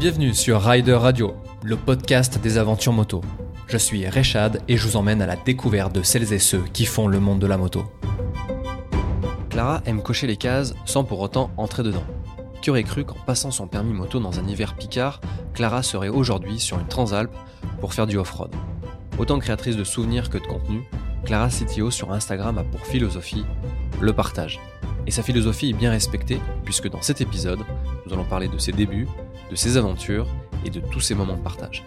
Bienvenue sur Rider Radio, le podcast des aventures moto. Je suis Rechad et je vous emmène à la découverte de celles et ceux qui font le monde de la moto. Clara aime cocher les cases sans pour autant entrer dedans. Qui aurait cru qu'en passant son permis moto dans un hiver picard, Clara serait aujourd'hui sur une Transalp pour faire du off-road? Autant créatrice de souvenirs que de contenu, Clara CTO sur Instagram a pour philosophie le partage. Et sa philosophie est bien respectée puisque dans cet épisode, nous allons parler de ses débuts, de ses aventures et de tous ses moments de partage.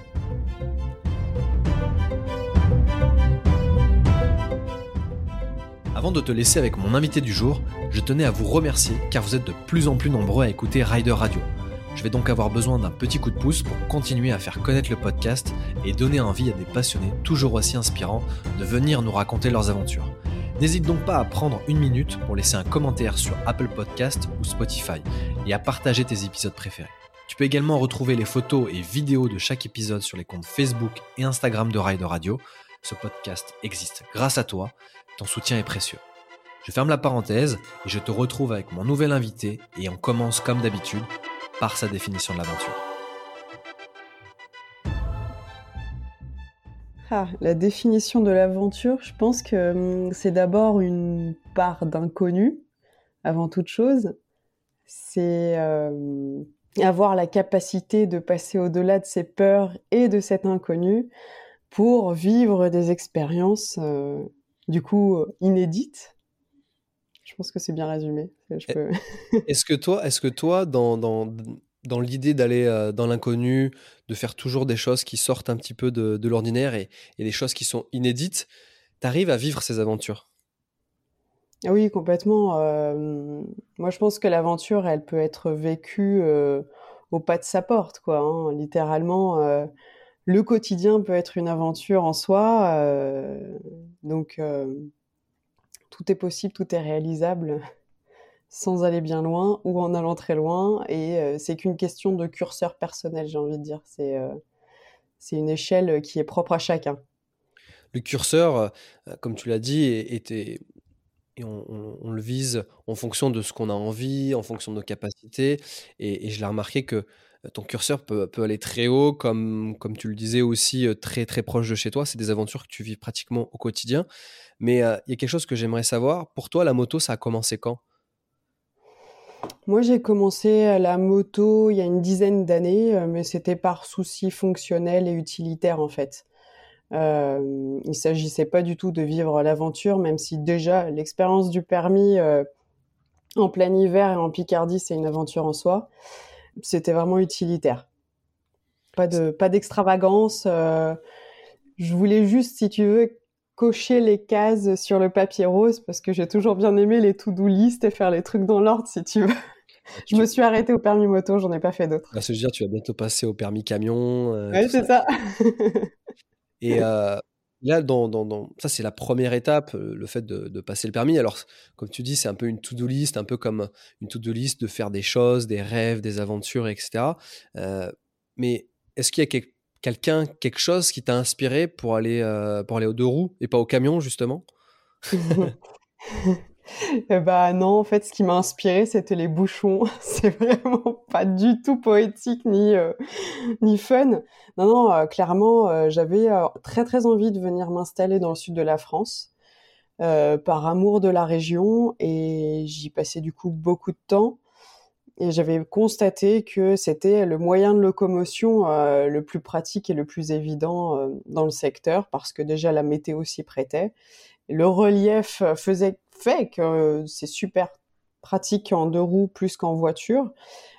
Avant de te laisser avec mon invité du jour, je tenais à vous remercier car vous êtes de plus en plus nombreux à écouter Rider Radio. Je vais donc avoir besoin d'un petit coup de pouce pour continuer à faire connaître le podcast et donner envie à des passionnés toujours aussi inspirants de venir nous raconter leurs aventures. N'hésite donc pas à prendre une minute pour laisser un commentaire sur Apple Podcast ou Spotify et à partager tes épisodes préférés. Tu peux également retrouver les photos et vidéos de chaque épisode sur les comptes Facebook et Instagram de Rider Radio. Ce podcast existe grâce à toi, ton soutien est précieux. Je ferme la parenthèse et je te retrouve avec mon nouvel invité et on commence comme d'habitude par sa définition de l'aventure. Ah, la définition de l'aventure, je pense que hum, c'est d'abord une part d'inconnu, avant toute chose. C'est euh, avoir la capacité de passer au-delà de ses peurs et de cet inconnu pour vivre des expériences, euh, du coup, inédites. Je pense que c'est bien résumé. Est-ce que toi, est-ce que toi, dans, dans, dans l'idée d'aller euh, dans l'inconnu, de faire toujours des choses qui sortent un petit peu de, de l'ordinaire et, et, des choses qui sont inédites, tu arrives à vivre ces aventures? Oui, complètement. Moi, je pense que l'aventure, elle peut être vécue au pas de sa porte, quoi. Hein. Littéralement, le quotidien peut être une aventure en soi. donc, tout est possible, tout est réalisable sans aller bien loin ou en allant très loin. Et c'est qu'une question de curseur personnel, j'ai envie de dire. C'est une échelle qui est propre à chacun. Le curseur, comme tu l'as dit, était et on, le vise en fonction de ce qu'on a envie, en fonction de nos capacités. Et, je l'ai remarqué que euh, ton curseur peut, aller très haut, comme, comme tu le disais aussi, euh, très très proche de chez toi. C'est des aventures que tu vis pratiquement au quotidien. Mais euh, il y a quelque chose que j'aimerais savoir. Pour toi, la moto, ça a commencé quand? Moi, j'ai commencé la moto il y a une dizaine d'années, mais c'était par souci fonctionnel et utilitaire en fait. Euh, il s'agissait pas du tout de vivre l'aventure, même si déjà l'expérience du permis euh, en plein hiver et en Picardie, c'est une aventure en soi. C'était vraiment utilitaire. Pas de pas d'extravagance. Euh, je voulais juste, si tu veux, cocher les cases sur le papier rose parce que j'ai toujours bien aimé les to-do list et faire les trucs dans l'ordre, si tu veux. Je me suis arrêtée au permis moto, j'en ai pas fait d'autres. À se dire, tu vas bientôt passer au permis camion. oui, c'est ça. Et là, dans, dans, ça, c'est la première étape, le fait de, passer le permis. Alors, comme tu dis, c'est un peu une to-do list, un peu comme une to-do list de faire des choses, des rêves, des aventures, etc. mais est-ce qu'il y a quelqu'un, quelque chose qui t'a inspiré pour aller, pour aller aux deux roues et pas au camion, justement? bah non, en fait, ce qui m'a inspiré, c'était les bouchons. C'est vraiment pas du tout poétique ni euh, ni fun. Non, non, euh, clairement, euh, j'avais très très envie de venir m'installer dans le sud de la France par amour de la région et j'y passais du coup beaucoup de temps. Et j'avais constaté que c'était le moyen de locomotion le plus pratique et le plus évident dans le secteur parce que déjà la météo s'y prêtait le relief faisait fait que c'est super pratique en deux roues plus qu'en voiture.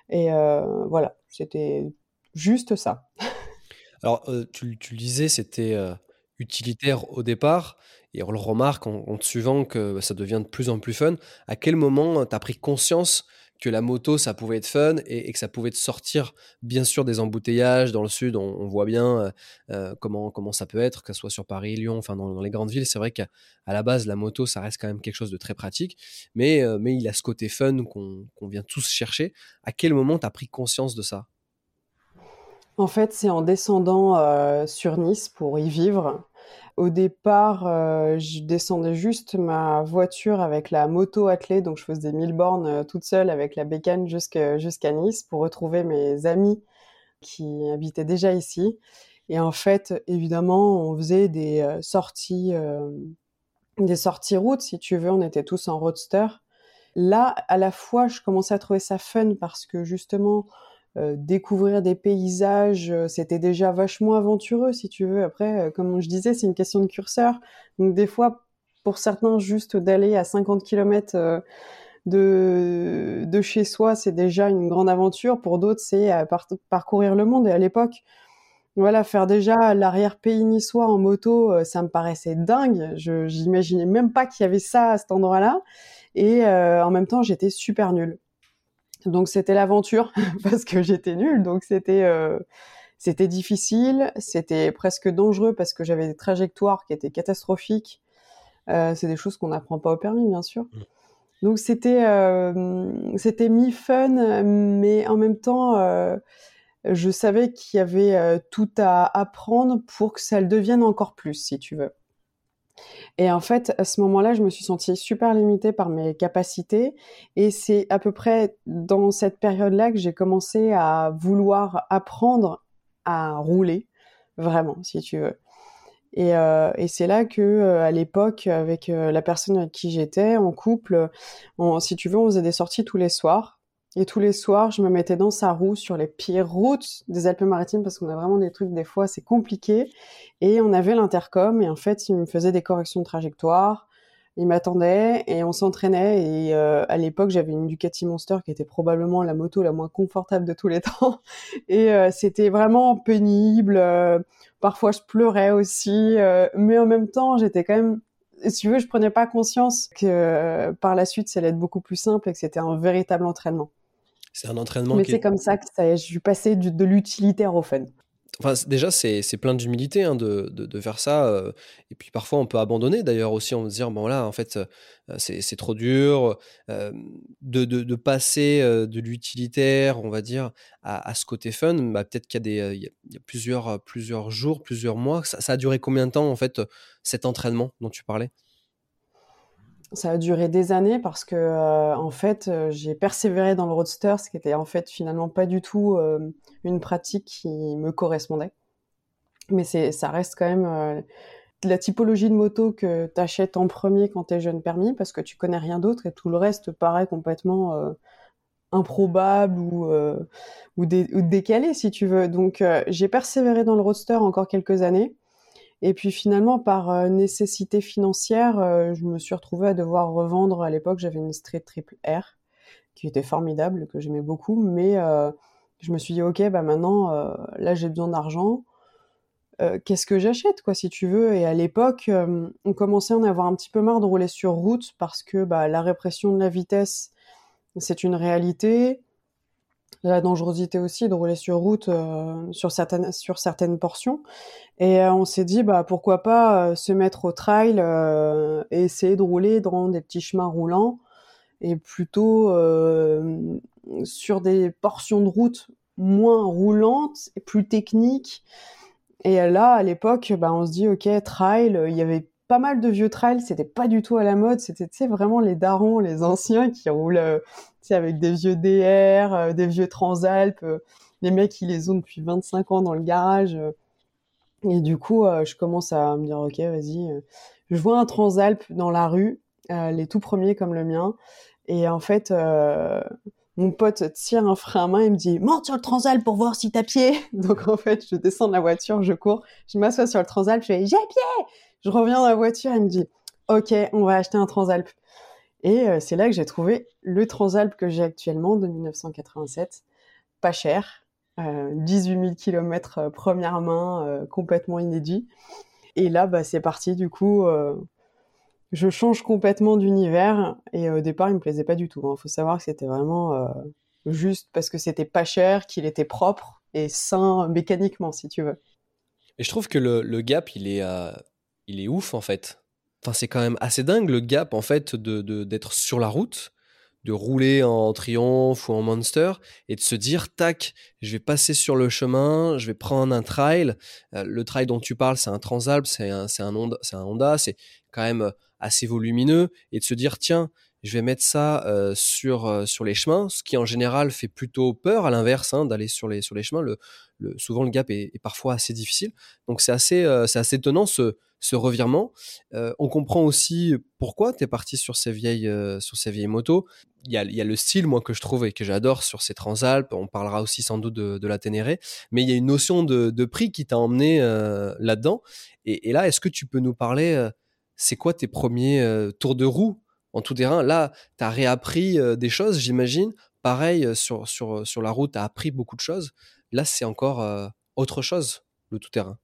Et euh, voilà, c'était juste ça. Alors, euh, tu, tu, le disais, c'était euh, utilitaire au départ, et on le remarque en, en te suivant que ça devient de plus en plus fun. À quel moment tu as pris conscience que la moto, ça pouvait être fun et, que ça pouvait te sortir, bien sûr, des embouteillages. Dans le sud, on, voit bien euh, euh, comment, comment ça peut être, que ce soit sur Paris, Lyon, enfin dans, les grandes villes. C'est vrai qu'à la base, la moto, ça reste quand même quelque chose de très pratique, mais, euh, mais il a ce côté fun qu'on vient tous chercher. À quel moment tu as pris conscience de ça? En fait, c'est en descendant sur Nice pour y vivre au départ, euh, je descendais juste ma voiture avec la moto attelée, donc je faisais 1000 bornes euh, toute seule avec la bécane jusqu'à Nice pour retrouver mes amis qui habitait déjà ici. Et en fait, évidemment, on faisait des sorties, des sorties routes, si tu veux. On était tous en roadster. Là, à la fois, je commençais à trouver ça fun parce que justement, euh, découvrir des paysages, euh, c'était déjà vachement aventureux, si tu veux. Après, euh, comme je disais, c'est une question de curseur. Donc des fois, pour certains, juste d'aller à 50 km de, de chez soi, c'est déjà une grande aventure. Pour d'autres, c'est parcourir le monde. Et à l'époque, voilà, faire déjà l'arrière-pays niçois en moto, ça me paraissait dingue. Je j'imaginais même pas qu'il y avait ça à cet endroit-là. Et en même temps, j'étais super nulle. Donc c'était l'aventure parce que j'étais nulle, donc c'était euh, c'était difficile, c'était presque dangereux parce que j'avais des trajectoires qui étaient catastrophiques. Euh, c'est des choses qu'on n'apprend pas au permis, bien sûr. Mmh. Donc c'était euh, c'était mi fun, mais en même temps, euh, je savais qu'il y avait euh, tout à apprendre pour que ça le devienne encore plus, si tu veux. Et en fait, à ce moment-là, je me suis sentie super limitée par mes capacités. Et c'est à peu près dans cette période-là que j'ai commencé à vouloir apprendre à rouler, vraiment, si tu veux. Et, euh, c'est là que, euh, à l'époque, avec euh, la personne avec qui j'étais en couple, si tu veux, on faisait des sorties tous les soirs. Et tous les soirs, je me mettais dans sa roue sur les pires routes des Alpes-Maritimes parce qu'on a vraiment des trucs, des fois, c'est compliqué. Et on avait l'intercom et en fait, il me faisait des corrections de trajectoire. Il m'attendait et on s'entraînait. Et euh, à l'époque, j'avais une Ducati Monster qui était probablement la moto la moins confortable de tous les temps. Et euh, c'était vraiment pénible. Euh, parfois, je pleurais aussi. mais en même temps, j'étais quand même si tu veux, je prenais pas conscience que par la suite, ça allait être beaucoup plus simple et que c'était un véritable entraînement. C'est un entraînement. Mais c'est comme ça que ça, je suis passé de l'utilitaire au fun. Enfin, déjà, c'est plein d'humilité hein, de, de, faire ça. Euh, et puis parfois, on peut abandonner d'ailleurs aussi en se dire, bon là, en fait, euh, c'est trop dur. Euh, de, de, passer de l'utilitaire, on va dire, à, à, ce côté fun, bah, peut-être qu'il y a, des, il y a plusieurs, plusieurs jours, plusieurs mois. Ça, ça, a duré combien de temps, en fait, cet entraînement dont tu parlais? Ça a duré des années parce que euh, en fait euh, j'ai persévéré dans le roadster, ce qui était en fait finalement pas du tout euh, une pratique qui me correspondait. Mais ça reste quand même la typologie de moto que tu achètes en premier quand tu es jeune permis parce que tu connais rien d'autre et tout le reste paraît complètement improbable ou, décalé si tu veux. Donc j'ai persévéré dans le roadster encore quelques années et puis finalement, par euh, nécessité financière, euh, je me suis retrouvée à devoir revendre. À l'époque, j'avais une Street Triple R qui était formidable, que j'aimais beaucoup, mais euh, je me suis dit, ok, bah maintenant, là, j'ai besoin d'argent. Qu'est-ce que j'achète, quoi, si tu veux? Et à l'époque, on commençait à en avoir un petit peu marre de rouler sur route parce que bah, la répression de la vitesse, c'est une réalité la dangerosité aussi de rouler sur route euh, sur certaines sur certaines portions. Et euh, on s'est dit bah pourquoi pas euh, se mettre au trail et essayer de rouler dans des petits chemins roulants et plutôt sur des portions de route moins roulantes et plus techniques. Et là à l'époque bah on se dit ok trail il y avait pas mal de vieux trails, c'était pas du tout à la mode, c'était vraiment les darons, les anciens qui roulent euh, avec des vieux DR, euh, des vieux Transalp, euh, les mecs qui les ont depuis 25 ans dans le garage. et du coup, je commence à me dire OK, vas-y, je vois un Transalp dans la rue, les tout premiers comme le mien et en fait mon pote tire un frein à main et me dit monte sur le Transalp pour voir si t'as pied. Donc en fait, je descends de la voiture, je cours, je m'assois sur le Transalp, je fais j'ai pied. Je reviens dans la voiture et me dit, OK, on va acheter un Transalp. Et euh, c'est là que j'ai trouvé le Transalp que j'ai actuellement de 1987, pas cher, euh, 18 000 km première main, euh, complètement inédit. Et là, bah, c'est parti. Du coup, euh, je change complètement d'univers. Et au départ, il me plaisait pas du tout. Il hein. faut savoir que c'était vraiment juste parce que c'était pas cher, qu'il était propre et sain mécaniquement, si tu veux. Et je trouve que le, le gap, il est il est ouf en fait. Enfin, c'est quand même assez dingue le gap en fait de d'être sur la route, de rouler en triomphe ou en monster et de se dire tac, je vais passer sur le chemin, je vais prendre un trail. Euh, le trail dont tu parles, c'est un Transalp, c'est un c'est un Honda, c'est quand même euh, assez volumineux et de se dire tiens, je vais mettre ça sur sur les chemins, ce qui en général fait plutôt peur. À l'inverse, hein, d'aller sur les sur les chemins, le, le, souvent le gap est, parfois assez difficile. Donc c'est assez c'est assez étonnant ce ce revirement. Euh, on comprend aussi pourquoi tu es parti sur ces vieilles, euh, sur ces vieilles motos. Il y, a, il y a, le style, moi, que je trouve et que j'adore sur ces Transalpes. On parlera aussi sans doute de, de la Ténéré. Mais il y a une notion de, de prix qui t'a emmené euh, là-dedans. Et, et, là, est-ce que tu peux nous parler, c'est quoi tes premiers tours de roue en tout terrain Là, tu as réappris des choses, j'imagine. Pareil, sur, sur, sur la route, tu as appris beaucoup de choses. Là, c'est encore autre chose, le tout terrain.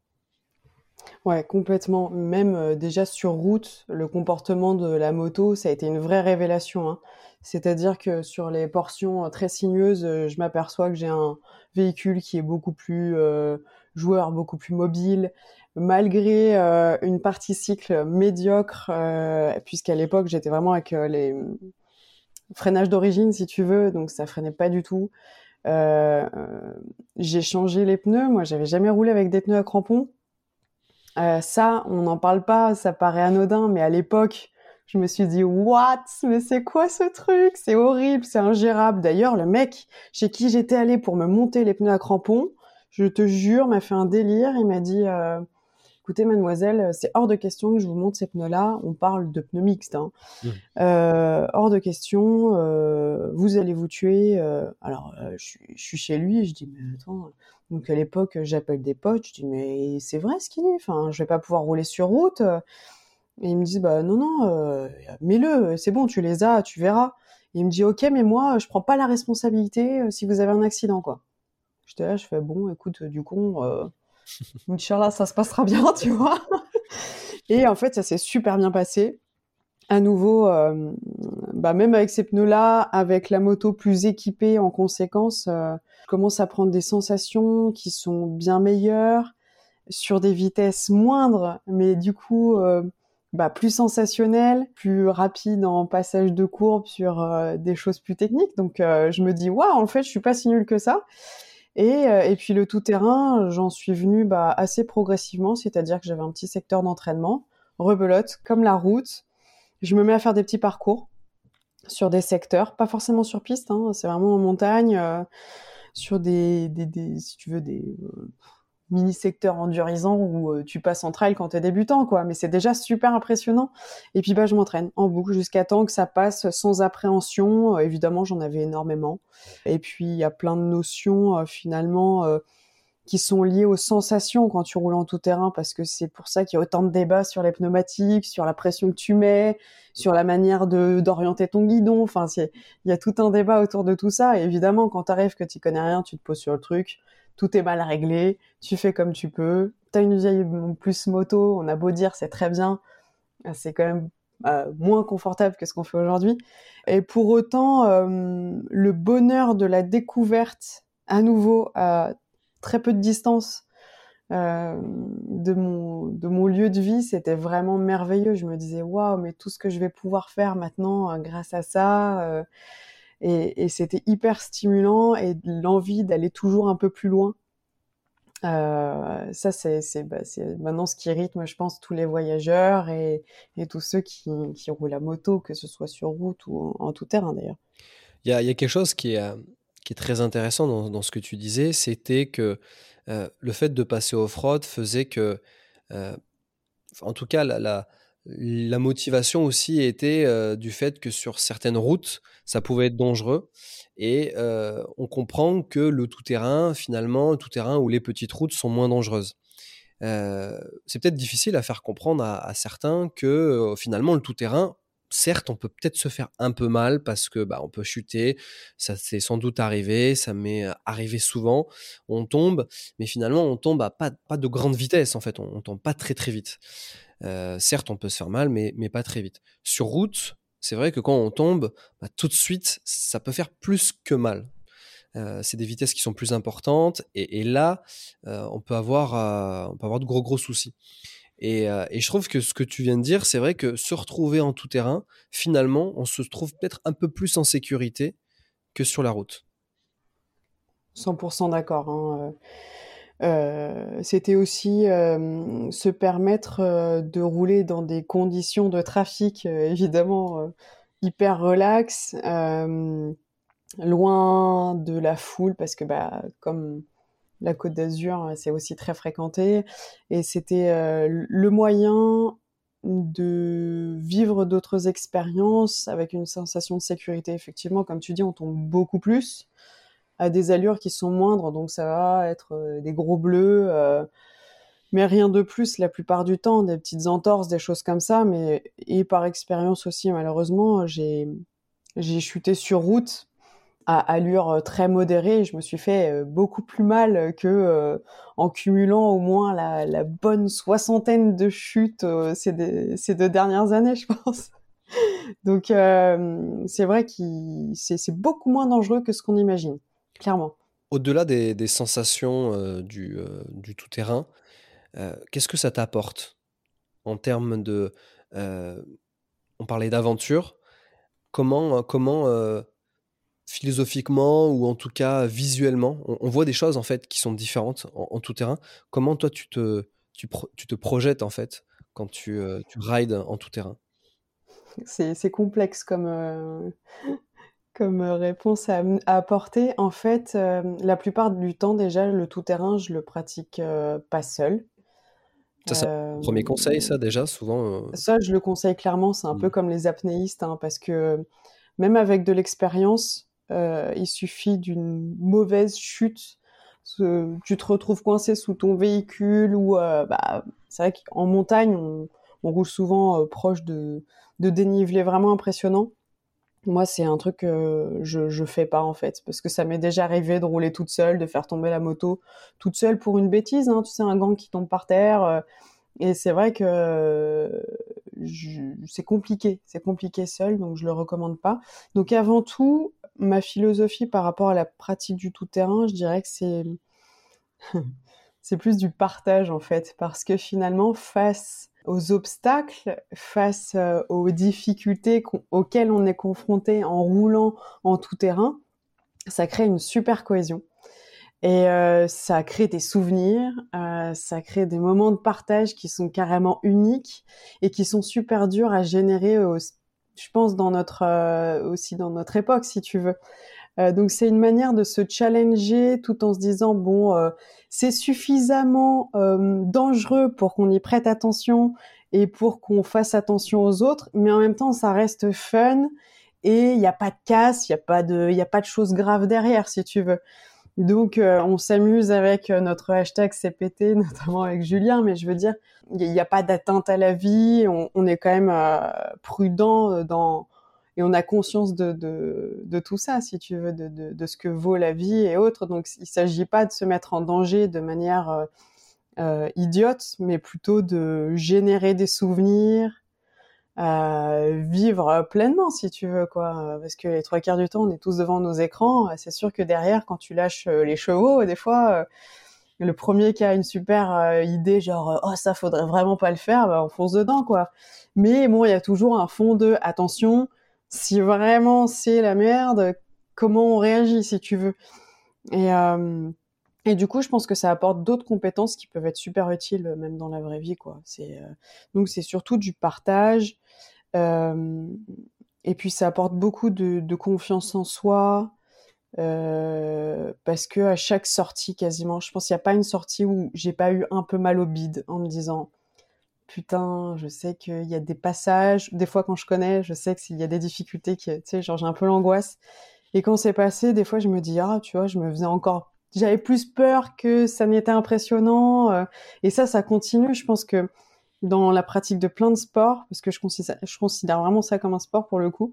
Ouais, complètement. Même euh, déjà sur route, le comportement de la moto, ça a été une vraie révélation. Hein. C'est-à-dire que sur les portions euh, très sinueuses, euh, je m'aperçois que j'ai un véhicule qui est beaucoup plus joueur, beaucoup plus mobile, malgré une partie cycle médiocre, puisqu'à l'époque j'étais vraiment avec les freinages d'origine, si tu veux, donc ça freinait pas du tout. j'ai changé les pneus. Moi, j'avais jamais roulé avec des pneus à crampons. Euh, ça, on n'en parle pas, ça paraît anodin, mais à l'époque, je me suis dit, what? Mais c'est quoi ce truc? C'est horrible, c'est ingérable. D'ailleurs, le mec chez qui j'étais allée pour me monter les pneus à crampons, je te jure, m'a fait un délire. Il m'a dit, euh, écoutez, mademoiselle, c'est hors de question que je vous monte ces pneus-là. On parle de pneus mixtes. Hein. Mmh. Euh, hors de question, euh, vous allez vous tuer. Euh, alors, euh, je, je, suis chez lui et je dis, mais attends, donc à l'époque, j'appelle des potes, je dis mais c'est vrai ce qu'il est, enfin, je vais pas pouvoir rouler sur route. Et ils me disent bah non non, euh, mets-le, c'est bon, tu les as, tu verras. Et il me dit ok, mais moi je prends pas la responsabilité euh, si vous avez un accident quoi. J'étais là, je fais bon, écoute, du coup, euh, Inch'Allah, ça se passera bien, tu vois. Et en fait, ça s'est super bien passé. À nouveau, euh, bah même avec ces pneus-là, avec la moto plus équipée en conséquence, euh, commence à prendre des sensations qui sont bien meilleures sur des vitesses moindres, mais du coup euh, bah, plus sensationnelles, plus rapides en passage de courbe sur des choses plus techniques. Donc je me dis waouh, en fait, je suis pas si nul que ça. Et, euh, et puis le tout terrain, j'en suis venu bah, assez progressivement, c'est-à-dire que j'avais un petit secteur d'entraînement, rebelote comme la route. Je me mets à faire des petits parcours sur des secteurs, pas forcément sur piste, hein, c'est vraiment en montagne sur des, des, des, si tu veux, des euh, mini secteurs endurisants où euh, tu passes en trail quand t'es débutant, quoi. Mais c'est déjà super impressionnant. Et puis bah je m'entraîne en boucle jusqu'à temps que ça passe sans appréhension. Euh, évidemment, j'en avais énormément. Et puis il y a plein de notions finalement qui sont liées aux sensations quand tu roules en tout terrain, parce que c'est pour ça qu'il y a autant de débats sur les pneumatiques, sur la pression que tu mets, sur la manière de d'orienter ton guidon. Enfin, il y a tout un débat autour de tout ça. Et évidemment, quand t'arrives que tu connais rien, tu te poses sur le truc, tout est mal réglé, tu fais comme tu peux. T'as une vieille plus moto, on a beau dire c'est très bien, c'est quand même euh, moins confortable que ce qu'on fait aujourd'hui. Et pour autant, euh, le bonheur de la découverte à nouveau à très peu de distance euh, de mon de mon lieu de vie, c'était vraiment merveilleux. Je me disais waouh, mais tout ce que je vais pouvoir faire maintenant grâce à ça, et, c'était hyper stimulant et l'envie d'aller toujours un peu plus loin. Euh, ça, c'est c'est bah, maintenant ce qui rythme, je pense, tous les voyageurs et, tous ceux qui, roulent à moto, que ce soit sur route ou en, tout terrain d'ailleurs. Il y a, quelque chose qui est, est très intéressant dans, ce que tu disais, c'était que euh, le fait de passer off-road faisait que, euh, en tout cas, la, la motivation aussi était euh, du fait que sur certaines routes, ça pouvait être dangereux. Et euh, on comprend que le tout-terrain, finalement, le tout-terrain ou les petites routes sont moins dangereuses. Euh, c'est peut-être difficile à faire comprendre à, certains que finalement le tout-terrain, certes, on peut peut-être se faire un peu mal parce que bah, on peut chuter, ça c'est sans doute arrivé, ça m'est arrivé souvent, on tombe, mais finalement on tombe à pas, pas de grande vitesse en fait, on, on tombe pas très très vite. Euh, certes, on peut se faire mal, mais, mais pas très vite. Sur route, c'est vrai que quand on tombe, bah, tout de suite, ça peut faire plus que mal. Euh, c'est des vitesses qui sont plus importantes et, là, euh, on peut avoir, on peut avoir de gros gros soucis. Et, et, je trouve que ce que tu viens de dire, c'est vrai que se retrouver en tout terrain, finalement, on se trouve peut-être un peu plus en sécurité que sur la route. 100% d'accord. Hein. Euh, C'était aussi euh, se permettre euh, de rouler dans des conditions de trafic, évidemment, hyper relax, loin de la foule parce que bah comme la Côte d'Azur, c'est aussi très fréquenté et c'était le moyen de vivre d'autres expériences avec une sensation de sécurité. Effectivement, comme tu dis, on tombe beaucoup plus à des allures qui sont moindres, donc ça va être euh, des gros bleus, euh, mais rien de plus la plupart du temps, des petites entorses, des choses comme ça. Mais et par expérience aussi, malheureusement, j'ai j'ai chuté sur route à allure euh, très modérée. Je me suis fait beaucoup plus mal que en cumulant au moins la, bonne soixantaine de chutes ces, deux dernières années, je pense. Donc c'est vrai que c'est beaucoup moins dangereux que ce qu'on imagine, clairement. Au-delà des, sensations du, tout-terrain, qu'est-ce que ça t'apporte en termes de... on parlait d'aventure. Comment, comment philosophiquement ou en tout cas visuellement on, voit des choses en fait qui sont différentes en, tout terrain. Comment toi tu te, tu, te projettes en fait quand tu, euh, tu rides en tout terrain C'est complexe comme, euh, comme réponse à, apporter. En fait, euh, la plupart du temps déjà le tout terrain je le pratique pas seul. Ça, c'est un premier conseil, ça déjà, souvent. Ça, je le conseille clairement. C'est un peu mmh. comme les apnéistes, hein, parce que même avec de l'expérience, euh, il suffit d'une mauvaise chute, tu te retrouves coincé sous ton véhicule ou euh, bah, c'est vrai qu'en montagne on, roule souvent euh, proche de, de dénivelés vraiment impressionnants. Moi, c'est un truc que je, je fais pas en fait, parce que ça m'est déjà arrivé de rouler toute seule, de faire tomber la moto toute seule pour une bêtise, hein, tu sais, un gant qui tombe par terre. et c'est vrai que c'est compliqué, c'est compliqué seul, donc je le recommande pas. Donc avant tout, ma philosophie par rapport à la pratique du tout-terrain, je dirais que c'est c'est plus du partage en fait, parce que finalement, face aux obstacles, face euh, aux difficultés auxquelles on est confronté en roulant en tout-terrain, ça crée une super cohésion. Et euh, ça crée des souvenirs, euh, ça crée des moments de partage qui sont carrément uniques et qui sont super durs à générer je pense, dans notre aussi dans notre époque, si tu veux. Euh, donc c'est une manière de se challenger tout en se disant bon, euh, c'est suffisamment dangereux pour qu'on y prête attention et pour qu'on fasse attention aux autres, mais en même temps ça reste fun et il n'y a pas de casse, il n'y a pas de, il y a pas de choses graves derrière, si tu veux. Donc, euh, on s'amuse avec euh, notre hashtag CPT, notamment avec Julien, mais je veux dire, il n'y a, pas d'atteinte à la vie, on, est quand même euh, prudent dans et on a conscience de, tout ça, si tu veux, de, ce que vaut la vie et autres. Donc, il ne s'agit pas de se mettre en danger de manière idiote, mais plutôt de générer des souvenirs, vivre pleinement si tu veux quoi. Parce que les trois quarts du temps on est tous devant nos écrans. C'est sûr que derrière quand tu lâches euh, les chevaux des fois euh, le premier qui a une super euh, idée genre oh ça faudrait vraiment pas le faire bah, on fonce dedans quoi. Mais bon il y a toujours un fond de attention si vraiment c'est la merde comment on réagit si tu veux et et du coup, je pense que ça apporte d'autres compétences qui peuvent être super utiles euh, même dans la vraie vie, quoi. Euh, donc c'est surtout du partage. Euh, et puis ça apporte beaucoup de, confiance en soi. Euh, parce que à chaque sortie quasiment, je pense qu'il n'y a pas une sortie où j'ai pas eu un peu mal au bide en me disant putain, je sais qu'il y a des passages, des fois quand je connais, je sais qu'il y a des difficultés, tu sais, genre j'ai un peu l'angoisse. Et quand c'est passé, des fois je me dis ah tu vois, je me faisais encore j'avais plus peur que ça n'était impressionnant. Euh, et ça, ça continue. Je pense que dans la pratique de plein de sports, parce que je considère, vraiment ça comme un sport pour le coup,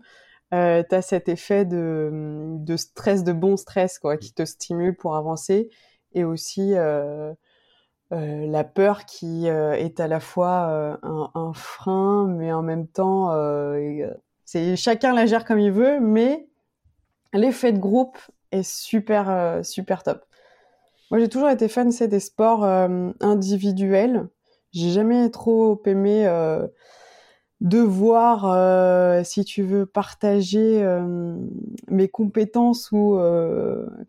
euh, tu as cet effet de, de stress, de bon stress, quoi, qui te stimule pour avancer. Et aussi euh, euh la peur qui euh, est à la fois un, un, frein, mais en même temps, c'est chacun la gère comme il veut, mais l'effet de groupe est super, super top. Moi, j'ai toujours été fan, des sports euh, individuels. J'ai jamais trop aimé euh, devoir, euh, si tu veux, partager euh, mes compétences ou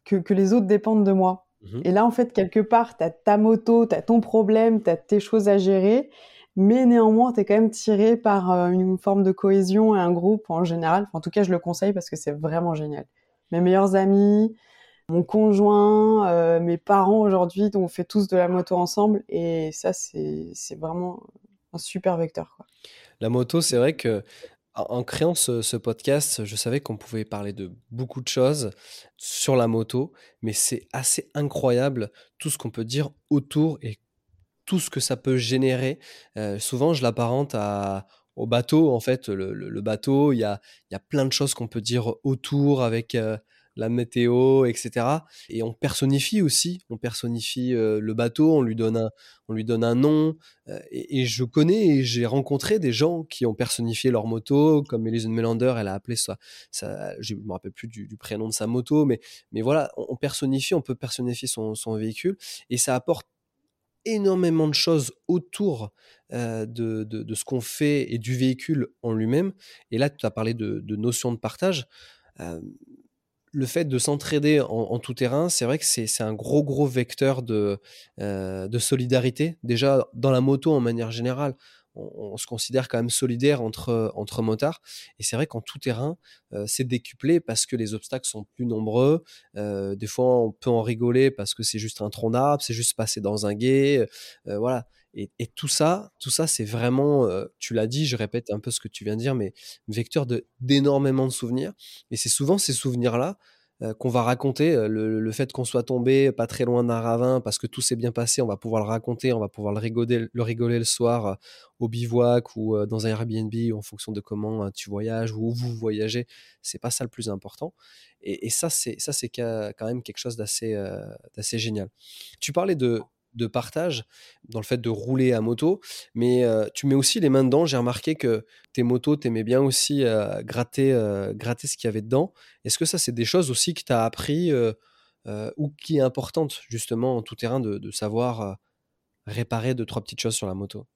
que, que, les autres dépendent de moi. Mmh Et là, en fait, quelque part, tu as ta moto, tu as ton problème, tu as tes choses à gérer, mais néanmoins, tu es quand même tiré par une forme de cohésion et un groupe en général. en tout cas, je le conseille parce que c'est vraiment génial. Mes meilleurs amis, mon conjoint, mes parents aujourd'hui, on fait tous de la moto ensemble et ça, c'est vraiment un super vecteur. Quoi. La moto, c'est vrai que en créant ce, podcast, je savais qu'on pouvait parler de beaucoup de choses sur la moto, mais c'est assez incroyable tout ce qu'on peut dire autour et tout ce que ça peut générer. Euh, souvent, je l'apparente au bateau. En fait, le, bateau, il y a, plein de choses qu'on peut dire autour avec euh, la météo, etc. Et on personnifie aussi, on personnifie euh, le bateau, on lui donne un, on lui donne un nom. Euh, et, je connais et j'ai rencontré des gens qui ont personnifié leur moto, comme Elise Melander, elle a appelé ça, je me rappelle plus du, prénom de sa moto, mais, mais voilà, on, personnifie, on peut personnifier son, véhicule et ça apporte énormément de choses autour euh, de, de, ce qu'on fait et du véhicule en lui-même. Et là, tu as parlé de, de notion de partage le fait de s'entraider en, tout terrain, c'est vrai que c'est un gros, gros vecteur de, euh, de solidarité. Déjà, dans la moto, en manière générale, on, se considère quand même solidaire entre, entre motards. Et c'est vrai qu'en tout terrain, euh, c'est décuplé parce que les obstacles sont plus nombreux. Euh, des fois, on peut en rigoler parce que c'est juste un tronc d'arbre, c'est juste passer dans un guet. voilà. Et, tout ça, tout ça, c'est vraiment, tu l'as dit, je répète un peu ce que tu viens de dire, mais vecteur d'énormément de, souvenirs. Et c'est souvent ces souvenirs-là qu'on va raconter. Le, fait qu'on soit tombé pas très loin d'un ravin parce que tout s'est bien passé, on va pouvoir le raconter, on va pouvoir le rigoler le, rigoler le soir au bivouac ou dans un Airbnb en fonction de comment tu voyages ou où vous voyagez. C'est pas ça le plus important. Et, et ça, c'est ça, c'est quand même quelque chose d'assez d'assez génial. Tu parlais de de partage dans le fait de rouler à moto, mais tu mets aussi les mains dedans. J'ai remarqué que tes motos, t'aimais bien aussi gratter, gratter ce qu'il y avait dedans. Est-ce que ça, c'est des choses aussi que tu as appris ou qui est importante justement en tout terrain de, savoir réparer deux, trois petites choses sur la moto?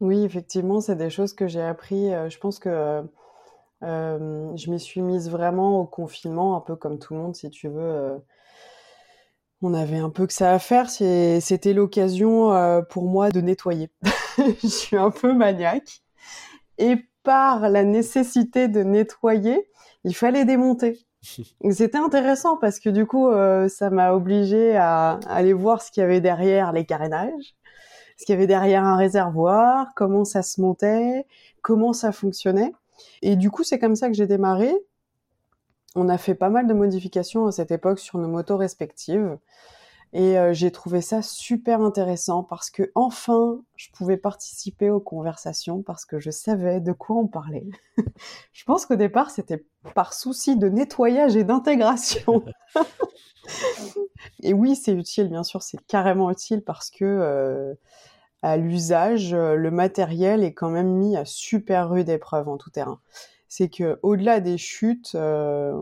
Oui, effectivement, c'est des choses que j'ai appris. je pense que je m'y suis mise vraiment au confinement, un peu comme tout le monde, si tu veux on avait un peu que ça à faire. C'était l'occasion euh, pour moi de nettoyer. je suis un peu maniaque. Et par la nécessité de nettoyer, il fallait démonter. C'était intéressant parce que du coup, euh, ça m'a obligé à aller voir ce qu'il y avait derrière les carénages, ce qu'il y avait derrière un réservoir, comment ça se montait, comment ça fonctionnait. Et du coup, c'est comme ça que j'ai démarré on a fait pas mal de modifications à cette époque sur nos motos respectives. Et euh, j'ai trouvé ça super intéressant parce que enfin, je pouvais participer aux conversations parce que je savais de quoi on parlait. je pense qu'au départ, c'était par souci de nettoyage et d'intégration. et oui, c'est utile, bien sûr, c'est carrément utile parce que euh, à l'usage, le matériel est quand même mis à super rude épreuve en tout terrain c'est que au-delà des chutes, euh,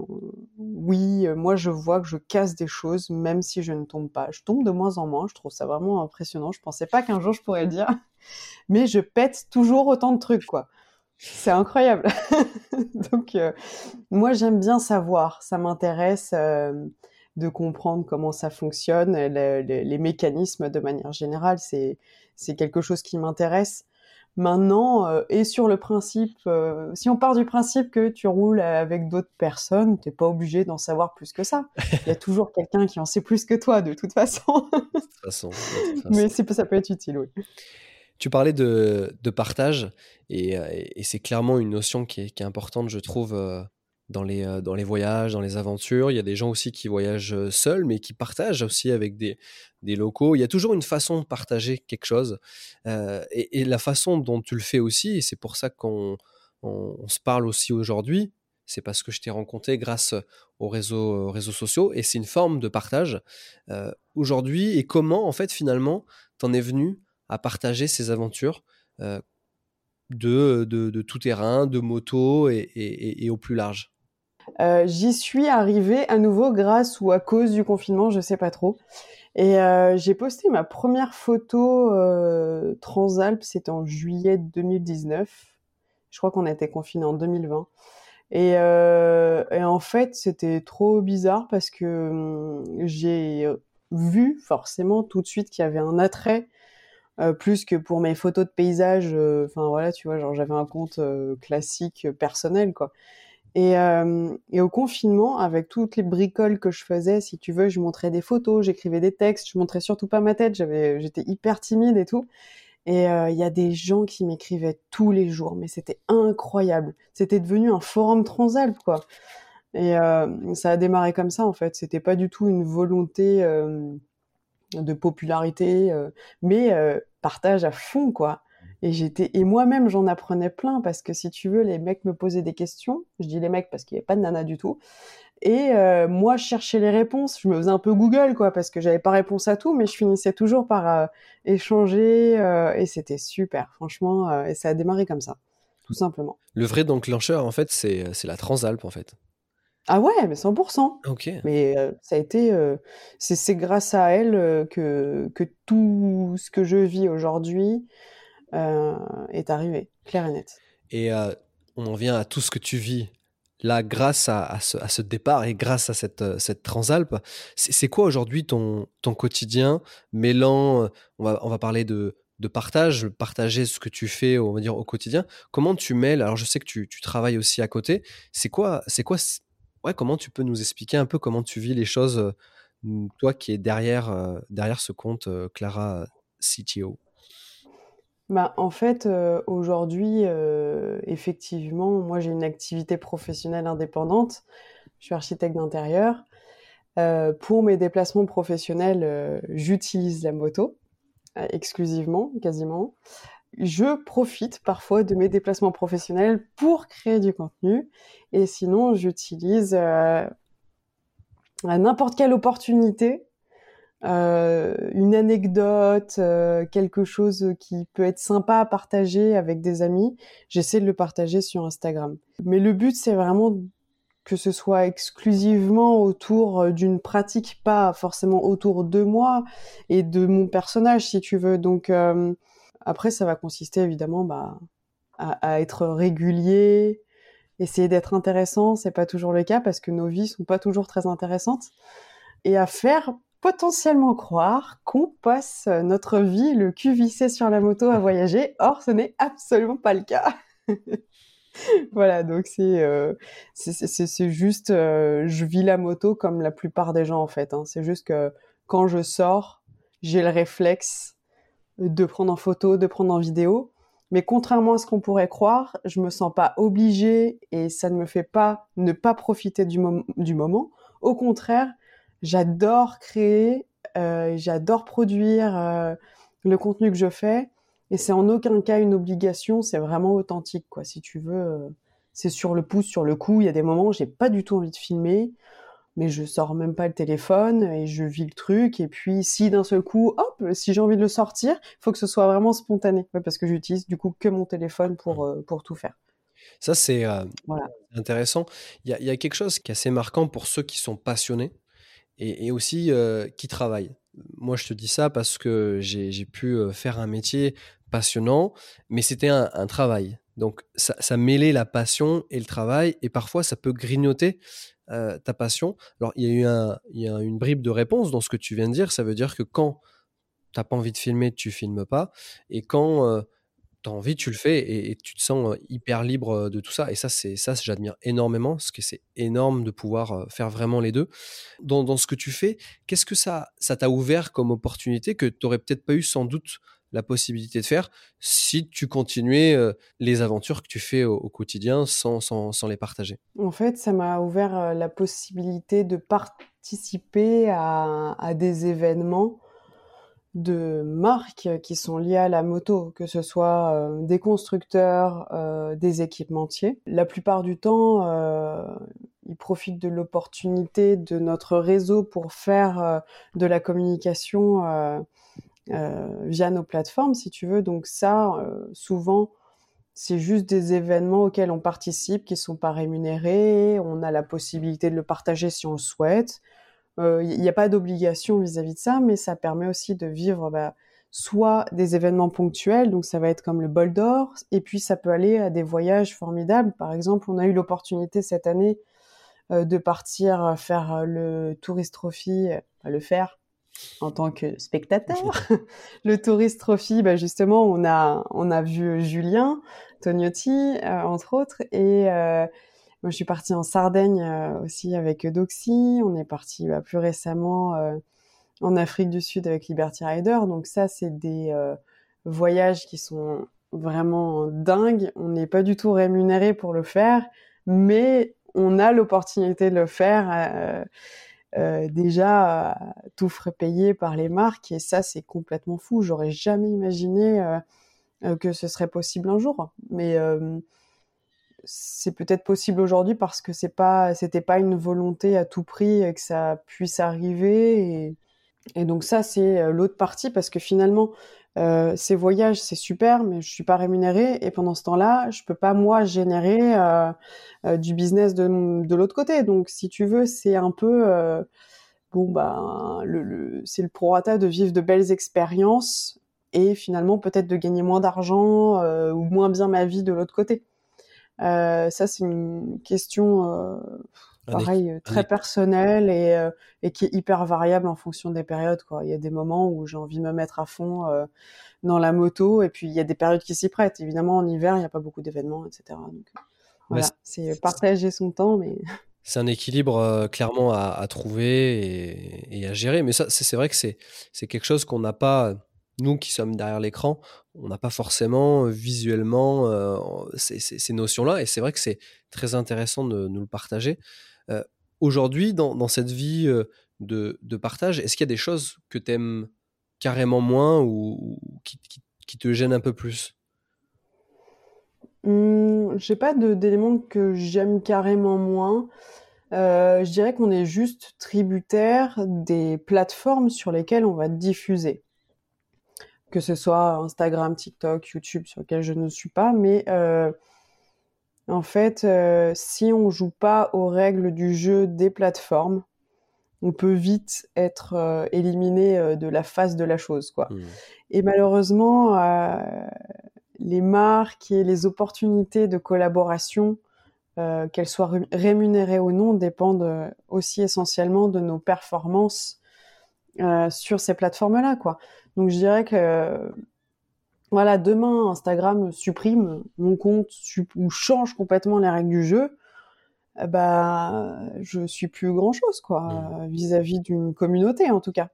oui, euh, moi je vois que je casse des choses même si je ne tombe pas. Je tombe de moins en moins, je trouve ça vraiment impressionnant. Je pensais pas qu'un jour je pourrais le dire, mais je pète toujours autant de trucs quoi. C'est incroyable. Donc euh, moi j'aime bien savoir, ça m'intéresse de comprendre comment ça fonctionne, les mécanismes de manière générale, c'est c'est quelque chose qui m'intéresse. Maintenant, euh, et sur le principe, euh, si on part du principe que tu roules avec d'autres personnes, t'es pas obligé d'en savoir plus que ça. Il y a toujours quelqu'un qui en sait plus que toi, de toute façon. de toute façon. Mais ça peut être utile, oui. Tu parlais de, de partage, et, euh, et c'est clairement une notion qui est, qui est importante, je trouve, dans les, euh, dans les voyages, dans les aventures. Il y a des gens aussi qui voyagent euh, seuls, mais qui partagent aussi avec des, des locaux. Il y a toujours une façon de partager quelque chose. Euh, et, la façon dont tu le fais aussi, et c'est pour ça qu'on on, se parle aussi aujourd'hui, c'est parce que je t'ai rencontré grâce aux réseaux, réseaux sociaux, et c'est une forme de partage. aujourd'hui, et comment, en fait, finalement, t'en es venu à partager ces aventures de, de, tout terrain, de moto et, et au plus large? Euh, j'y suis arrivée à nouveau grâce ou à cause du confinement, je sais pas trop. Et euh, j'ai posté ma première photo euh, Transalp, c'était en juillet 2019. Je crois qu'on été confinés en 2020. Et, euh, et en fait, c'était trop bizarre parce que hum, j'ai vu forcément tout de suite qu'il y avait un attrait plus que pour mes photos de paysage. Enfin voilà, tu vois, genre j'avais un compte classique personnel quoi. Et, et, au confinement, avec toutes les bricoles que je faisais, si tu veux, je montrais des photos, j'écrivais des textes, je montrais surtout pas ma tête, j'avais, j'étais hyper timide et tout. Et il y a des gens qui m'écrivaient tous les jours, mais c'était incroyable. C'était devenu un forum Transalpes, quoi. Et euh, ça a démarré comme ça en fait. C'était pas du tout une volonté euh, de popularité, euh, mais partage à fond quoi. Et j'étais et moi-même j'en apprenais plein parce que si tu veux les mecs me posaient des questions. Je dis les mecs parce qu'il n'y avait pas de nana du tout. Et moi je cherchais les réponses. Je me faisais un peu Google quoi parce que j'avais pas réponse à tout, mais je finissais toujours par échanger et c'était super franchement. et ça a démarré comme ça tout simplement. Le vrai déclencheur en fait c'est c'est la Transalp en fait. Ah ouais, mais 100 OK. Mais ça a été, c'est grâce à elle, que que tout ce que je vis aujourd'hui, est arrivé, clair et. Et on en vient à tout ce que tu vis là grâce à ce départ et grâce à cette, cette Transalp. C'est quoi aujourd'hui ton ton quotidien mêlant, on va on va parler de de partage, partager ce que tu fais, on va dire, au quotidien. Comment tu mêles alors je sais que tu tu travailles aussi à côté. C'est quoi c'est quoi ouais, comment tu peux nous expliquer un peu comment tu vis les choses, toi qui es derrière, derrière ce compte Clara CTO bah, en fait, aujourd'hui, effectivement, moi j'ai une activité professionnelle indépendante. Je suis architecte d'intérieur. pour mes déplacements professionnels, j'utilise la moto exclusivement, quasiment je profite parfois de mes déplacements professionnels pour créer du contenu. Et sinon, j'utilise euh, n'importe quelle opportunité, euh, une anecdote, euh, quelque chose qui peut être sympa à partager avec des amis. J'essaie de le partager sur Instagram. Mais le but, c'est vraiment que ce soit exclusivement autour d'une pratique, pas forcément autour de moi et de mon personnage, si tu veux. Donc, après, ça va consister évidemment bah, à, être régulier, essayer d'être intéressant. C'est pas toujours le cas parce que nos vies sont pas toujours très intéressantes, et à faire potentiellement croire qu'on passe notre vie le cul vissé sur la moto à voyager. Or, ce n'est absolument pas le cas. voilà, donc c'est euh, c'est juste, euh, je vis la moto comme la plupart des gens en fait. Hein. C'est juste que quand je sors, j'ai le réflexe de prendre en photo, de prendre en vidéo. Mais contrairement à ce qu'on pourrait croire, je me sens pas obligée et ça ne me fait pas ne pas profiter du, du moment. Au contraire, j'adore créer, euh, j'adore produire euh, le contenu que je fais et c'est en aucun cas une obligation, c'est vraiment authentique quoi. Si tu veux, euh, c'est sur le pouce, sur le coup. Il y a des moments où j'ai pas du tout envie de filmer mais je sors même pas le téléphone et je vis le truc. Et puis, si d'un seul coup, hop, si j'ai envie de le sortir, il faut que ce soit vraiment spontané, parce que j'utilise du coup que mon téléphone pour, euh, pour tout faire. Ça, c'est euh, intéressant. Il y, a, quelque chose qui est assez marquant pour ceux qui sont passionnés et, aussi euh, qui travaillent. Moi, je te dis ça parce que j'ai pu faire un métier passionnant, mais c'était un, travail. Donc, ça, mêlait la passion et le travail, et parfois, ça peut grignoter euh, ta passion. Alors, il y a eu il y a une bribe de réponse dans ce que tu viens de dire. Ça veut dire que quand tu n'as pas envie de filmer, tu filmes pas. Et quand euh, tu as envie, tu le fais et, tu te sens hyper libre de tout ça. Et ça, c'est ça, j'admire énormément parce que c'est énorme de pouvoir faire vraiment les deux. Dans, dans ce que tu fais, qu'est-ce que ça ça t'a ouvert comme opportunité que tu n'aurais peut-être pas eu sans doute la possibilité de faire si tu continuais les aventures que tu fais au, quotidien sans, sans, sans, les partager? En fait, ça m'a ouvert la possibilité de participer à, à, des événements de marques qui sont liés à la moto, que ce soit euh, des constructeurs, des équipementiers. La plupart du temps, ils profitent de l'opportunité de notre réseau pour faire de la communication euh, via nos plateformes, si tu veux. Donc ça, euh, souvent, c'est juste des événements auxquels on participe, qui sont pas rémunérés. On a la possibilité de le partager si on le souhaite. Il euh, n'y a pas d'obligation vis-à-vis de ça, mais ça permet aussi de vivre bah, soit des événements ponctuels, donc ça va être comme le bol d'or, et puis ça peut aller à des voyages formidables. Par exemple, on a eu l'opportunité cette année de partir faire le Tourist Trophy, le faire, en tant que spectateur. le Tourist Trophy, bah justement, on a, on a vu Julien Tognotti, entre autres, et moi, je suis partie en Sardaigne aussi avec Doxy. On est parti bah, plus récemment en Afrique du Sud avec Liberty Rider. Donc ça, c'est des voyages qui sont vraiment dingues. On n'est pas du tout rémunéré pour le faire, mais on a l'opportunité de le faire. Euh, euh, déjà tout frais payé par les marques et ça c'est complètement fou j'aurais jamais imaginé euh, que ce serait possible un jour mais c'est peut-être possible aujourd'hui parce que c'est pas c'était pas une volonté à tout prix que ça puisse arriver et, donc ça c'est l'autre partie parce que finalement euh, ces voyages, c'est super, mais je suis pas rémunérée et pendant ce temps-là, je peux pas moi générer euh, euh, du business de, de l'autre côté. Donc, si tu veux, c'est un peu bon bah le, le c'est le prorata de vivre de belles expériences et finalement peut-être de gagner moins d'argent ou moins bien ma vie de l'autre côté. Ça, c'est une question pareil, euh, très personnel et, euh, et, qui est hyper variable en fonction des périodes. Quoi. Il y a des moments où j'ai envie de me mettre à fond euh, dans la moto, et puis il y a des périodes qui s'y prêtent. Évidemment, en hiver, il n'y a pas beaucoup d'événements, etc. Donc, voilà, c'est partager son temps, mais... C'est un équilibre clairement à, à trouver et, et, à gérer, mais ça, c'est vrai que c'est quelque chose qu'on n'a pas nous qui sommes derrière l'écran, on n'a pas forcément visuellement ces, ces, notions-là. Et c'est vrai que c'est très intéressant de nous le partager. Euh, aujourd'hui, dans, cette vie euh, de, partage, est-ce qu'il y a des choses que tu aimes carrément moins ou, qui, te gênent un peu plus? Mmh, Je n'ai pas d'éléments que j'aime carrément moins. Euh, je dirais qu'on est juste tributaire des plateformes sur lesquelles on va diffuser. Que ce soit Instagram, TikTok, YouTube, sur lesquels je ne suis pas, mais en fait, euh, si on joue pas aux règles du jeu des plateformes, on peut vite être euh, éliminé euh, de la face de la chose, quoi. Mmh. Et malheureusement, les marques et les opportunités de collaboration, qu'elles soient rémunérées ou non, dépendent aussi essentiellement de nos performances sur ces plateformes-là, quoi. Donc je dirais que voilà, demain Instagram supprime mon compte ou change complètement les règles du jeu, bah je suis plus grand chose quoi mmh. vis-à-vis d'une communauté en tout cas.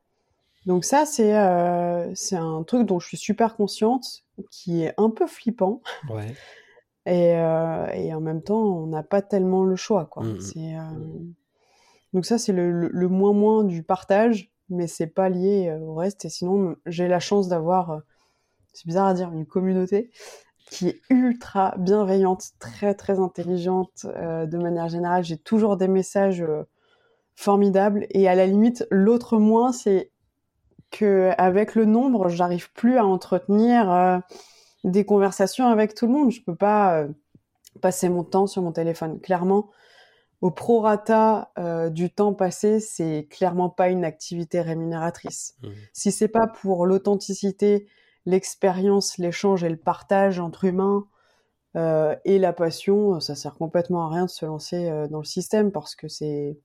Donc ça c'est euh, c'est un truc dont je suis super consciente, qui est un peu flippant. Ouais. Et, euh, et en même temps on n'a pas tellement le choix quoi. Mmh, mmh. Euh, donc ça c'est le, le, moins moins du partage, mais c'est pas lié au reste. Et sinon j'ai la chance d'avoir c'est bizarre à dire, une communauté qui est ultra bienveillante, très très intelligente euh, de manière générale. J'ai toujours des messages euh, formidables et à la limite, l'autre moins, c'est que avec le nombre, j'arrive plus à entretenir euh, des conversations avec tout le monde. Je peux pas passer mon temps sur mon téléphone. Clairement, au prorata du temps passé, c'est clairement pas une activité rémunératrice. Mmh. Si c'est pas pour l'authenticité l'expérience, l'échange et le partage entre humains euh, et la passion, ça sert complètement à rien de se lancer euh, dans le système parce que c'est,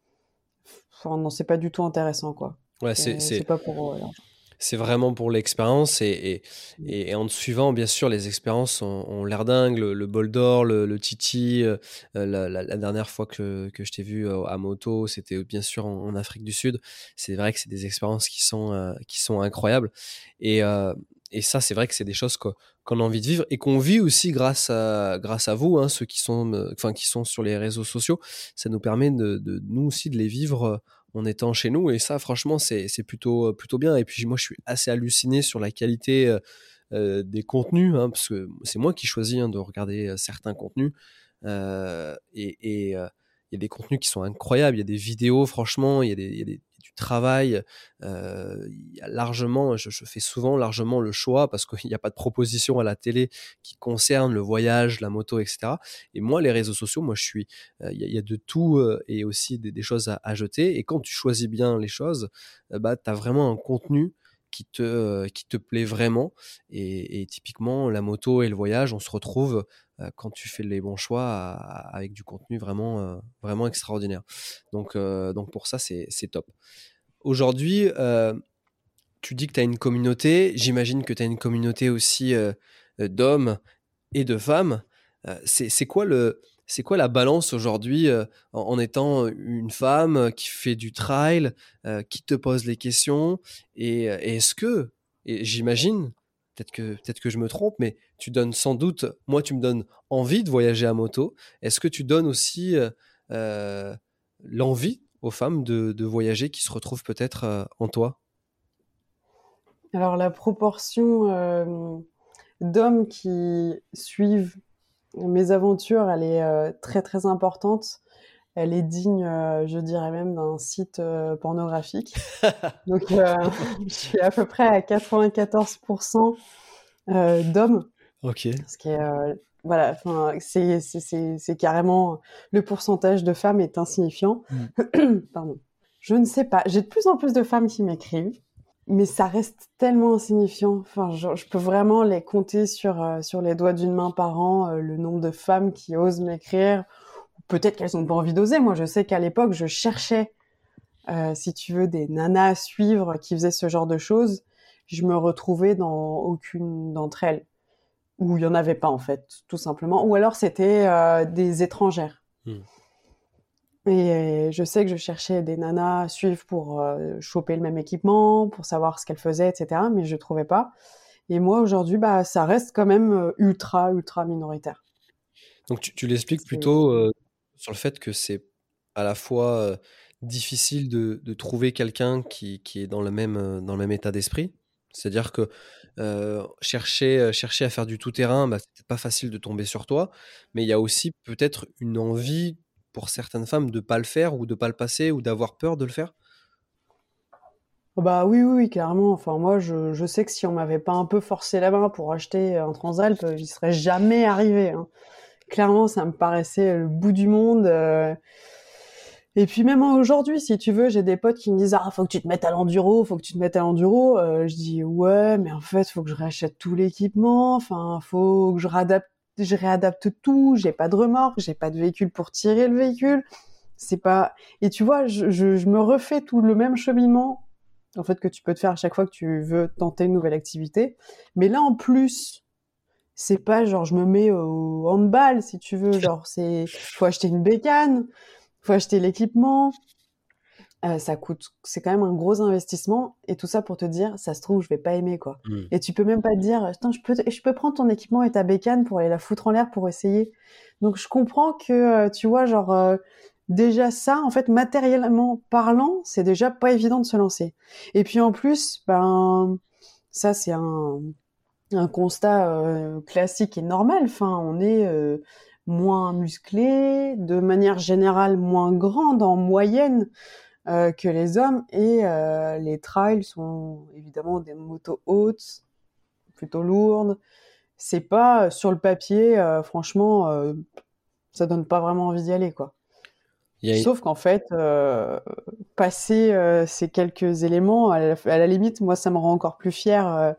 enfin, non, c'est pas du tout intéressant, quoi. Ouais, c'est, pas pour euh, c'est vraiment pour l'expérience et, et, et, en suivant, bien sûr, les expériences ont, l'air dingues. Le, bol d'or, le, Titi, la, la, dernière fois que, que je t'ai vu à moto, c'était bien sûr en, Afrique du Sud. C'est vrai que c'est des expériences qui sont, qui sont incroyables. Et, et ça, c'est vrai que c'est des choses qu'on a envie de vivre et qu'on vit aussi grâce à, grâce à vous, hein, ceux qui sont, euh, enfin, qui sont sur les réseaux sociaux. Ça nous permet de, de, nous aussi de les vivre euh, en étant chez nous. Et ça, franchement, c'est plutôt, euh, plutôt bien. Et puis, moi, je suis assez halluciné sur la qualité des contenus, hein, parce que c'est moi qui choisis hein, de regarder certains contenus. Euh, et, il y a des contenus qui sont incroyables. Il y a des vidéos, franchement, il y a des, travail. Largement, je, fais souvent largement le choix parce qu'il n'y a pas de proposition à la télé qui concerne le voyage, la moto, etc. Et moi, les réseaux sociaux, moi, je suis, il y, a de tout et aussi des, choses à, jeter. Et quand tu choisis bien les choses, bah, tu as vraiment un contenu qui te, qui te plaît vraiment. Et, typiquement, la moto et le voyage, on se retrouve quand tu fais les bons choix avec du contenu vraiment, vraiment extraordinaire. Donc, donc pour ça, c'est top. Aujourd'hui, tu dis que tu as une communauté, j'imagine que tu as une communauté aussi d'hommes et de femmes. c'est quoi le, c'est quoi la balance aujourd'hui en, étant une femme qui fait du trail, qui te pose les questions? Et, est-ce que, et j'imagine, peut-être que, peut-être que je me trompe, mais tu donnes sans doute, moi tu me donnes envie de voyager à moto, est-ce que tu donnes aussi l'envie aux femmes de, voyager qui se retrouvent peut-être en toi? Alors la proportion d'hommes qui suivent mes aventures, elle est euh, très très importante. Elle est digne, euh, je dirais même, d'un site euh, pornographique. Donc, je suis à peu près à 94% d'hommes. Ok. Ce qui est, voilà, c'est, carrément le pourcentage de femmes est insignifiant. Mm. Pardon. Je ne sais pas. J'ai de plus en plus de femmes qui m'écrivent mais ça reste tellement insignifiant. Enfin, je, je peux vraiment les compter sur euh, sur les doigts d'une main par an euh, le nombre de femmes qui osent m'écrire. Peut-être qu'elles n'ont pas envie d'oser. Moi, je sais qu'à l'époque, je cherchais, euh, si tu veux, des nanas à suivre qui faisaient ce genre de choses. Je me retrouvais dans aucune d'entre elles, ou il y en avait pas en fait, tout simplement. Ou alors c'était euh, des étrangères. Hmm. Et je sais que je cherchais des nanas à suivre pour euh, choper le même équipement, pour savoir ce qu'elles faisaient, etc. Mais je trouvais pas. Et moi aujourd'hui, bah, ça reste quand même euh, ultra, ultra minoritaire. Donc tu, tu l'expliques plutôt euh, sur le fait que c'est à la fois difficile de, trouver quelqu'un qui, est dans le même, dans le même état d'esprit. C'est-à-dire que chercher, chercher à faire du tout-terrain, bah, c'est pas facile de tomber sur toi, mais il y a aussi peut-être une envie pour certaines femmes de pas le faire ou de pas le passer ou d'avoir peur de le faire oh Bah oui, oui, clairement. Enfin, moi, je, je sais que si on m'avait pas un peu forcé la main pour acheter un Transalp, j'y serais jamais arrivé. Hein. Clairement, ça me paraissait le bout du monde. Euh. Et puis même aujourd'hui, si tu veux, j'ai des potes qui me disent ah faut que tu te mettes à l'enduro, faut que tu te mettes à l'enduro. Euh, je dis ouais, mais en fait faut que je réachète tout l'équipement. Enfin, faut que je réadapte je tout, j'ai pas de remorque, j'ai pas de véhicule pour tirer le véhicule. C'est pas et tu vois, je, je, me refais tout le même cheminement en fait que tu peux te faire à chaque fois que tu veux tenter une nouvelle activité. Mais là en plus, c'est pas genre je me mets au handball si tu veux, genre c'est faut acheter une bécane, faut acheter l'équipement, euh, ça coûte, c'est quand même un gros investissement et tout ça pour te dire, ça se trouve, je vais pas aimer quoi. Mmh. Et tu peux même pas te dire, je peux, je peux prendre ton équipement et ta bécane pour aller la foutre en l'air pour essayer. Donc je comprends que, euh, tu vois, genre euh, déjà ça, en fait, matériellement parlant, c'est déjà pas évident de se lancer. Et puis en plus, ben ça c'est un, un constat classique et normal. Enfin, on est moins musclé, de manière générale moins grande en moyenne. Euh, que les hommes et euh, les trails sont évidemment des motos hautes, plutôt lourdes. C'est pas sur le papier, euh, franchement, ça donne pas vraiment envie d'y aller quoi. Sauf qu'en fait, passer ces quelques éléments, à la, limite, moi, ça me rend encore plus fier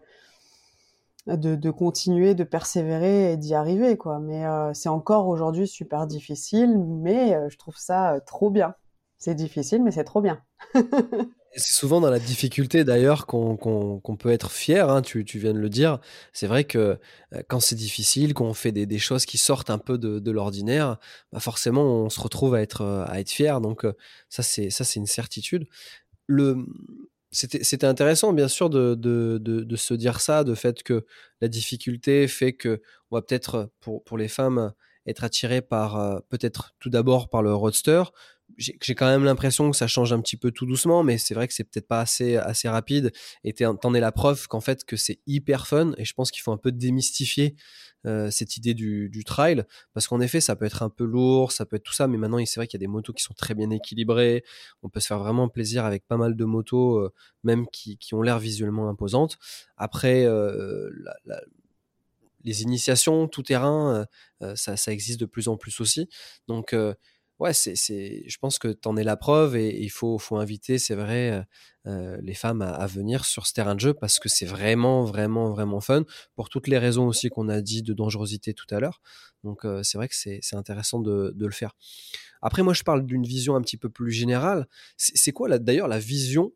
de, continuer, de persévérer et d'y arriver, quoi. Mais c'est encore aujourd'hui super difficile, mais je trouve ça trop bien. C'est difficile, mais c'est trop bien. c'est souvent dans la difficulté d'ailleurs qu'on peut être fier, hein, tu, viens de le dire. C'est vrai que euh, quand c'est difficile, qu'on fait des, choses qui sortent un peu de, l'ordinaire, bah forcément on se retrouve à être, euh, à être fier. Donc euh, ça c'est une certitude. C'était intéressant bien sûr de, se dire ça, de fait que la difficulté fait que on va peut-être pour, les femmes être attiré par peut-être tout d'abord par le roadster, j'ai quand même l'impression que ça change un petit peu tout doucement, mais c'est vrai que c'est peut-être pas assez assez rapide. Et t'en es la preuve qu'en fait que c'est hyper fun. Et je pense qu'il faut un peu démystifier euh, cette idée du, du trail, parce qu'en effet ça peut être un peu lourd, ça peut être tout ça, mais maintenant c'est vrai qu'il y a des motos qui sont très bien équilibrées. On peut se faire vraiment plaisir avec pas mal de motos, euh, même qui, qui ont l'air visuellement imposantes. Après euh, les initiations tout terrain, ça, ça, existe de plus en plus aussi. Donc ouais, je pense que tu en es la preuve et, il faut, faut inviter, c'est vrai, euh, euh, les femmes à, venir sur ce terrain de jeu parce que c'est vraiment, vraiment, vraiment fun pour toutes les raisons aussi qu'on a dit de dangerosité tout à l'heure. Donc euh, c'est vrai que c'est, intéressant de, de, le faire. Après, moi, je parle d'une vision un petit peu plus générale. C'est, quoi d'ailleurs la vision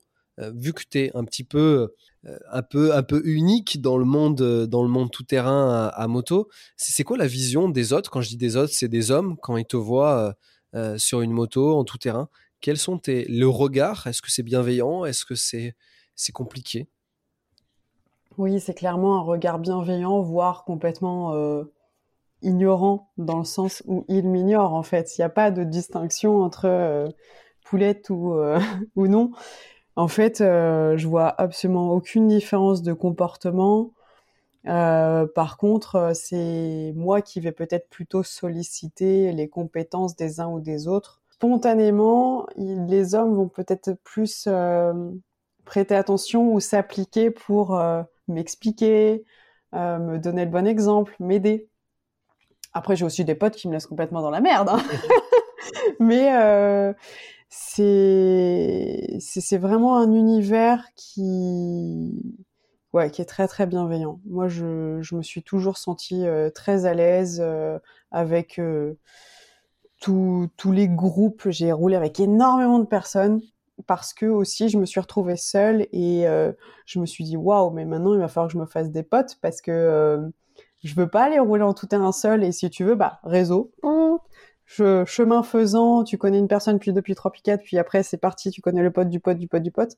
vu que tu es un petit peu un peu un peu unique dans le monde dans le monde tout terrain à, moto, c'est quoi la vision des autres? Quand je dis des autres, c'est des hommes quand ils te voient sur une moto en tout terrain. Quels sont tes le regard Est-ce que c'est bienveillant Est-ce que c'est c'est compliqué? Oui, c'est clairement un regard bienveillant, voire complètement ignorant dans le sens où il m'ignore en fait. Il n'y a pas de distinction entre euh, poulette ou, euh, ou non. En fait, euh, je vois absolument aucune différence de comportement. Par contre, c'est moi qui vais peut-être plutôt solliciter les compétences des uns ou des autres. Spontanément, les hommes vont peut-être plus prêter attention ou s'appliquer pour m'expliquer, me donner le bon exemple, m'aider. Après, j'ai aussi des potes qui me laissent complètement dans la merde. Hein. Mais euh, c'est vraiment un univers qui ouais qui est très très bienveillant. Moi, je, me suis toujours sentie euh, très à l'aise euh, avec euh, tous les groupes. J'ai roulé avec énormément de personnes parce que aussi je me suis retrouvée seule et je me suis dit waouh mais maintenant il va falloir que je me fasse des potes parce que je veux pas aller rouler en tout terrain seul et si tu veux, bah, réseau. Chemin faisant, tu connais une personne puis depuis trois puis quatre, puis après c'est parti, tu connais le pote du pote du pote du pote.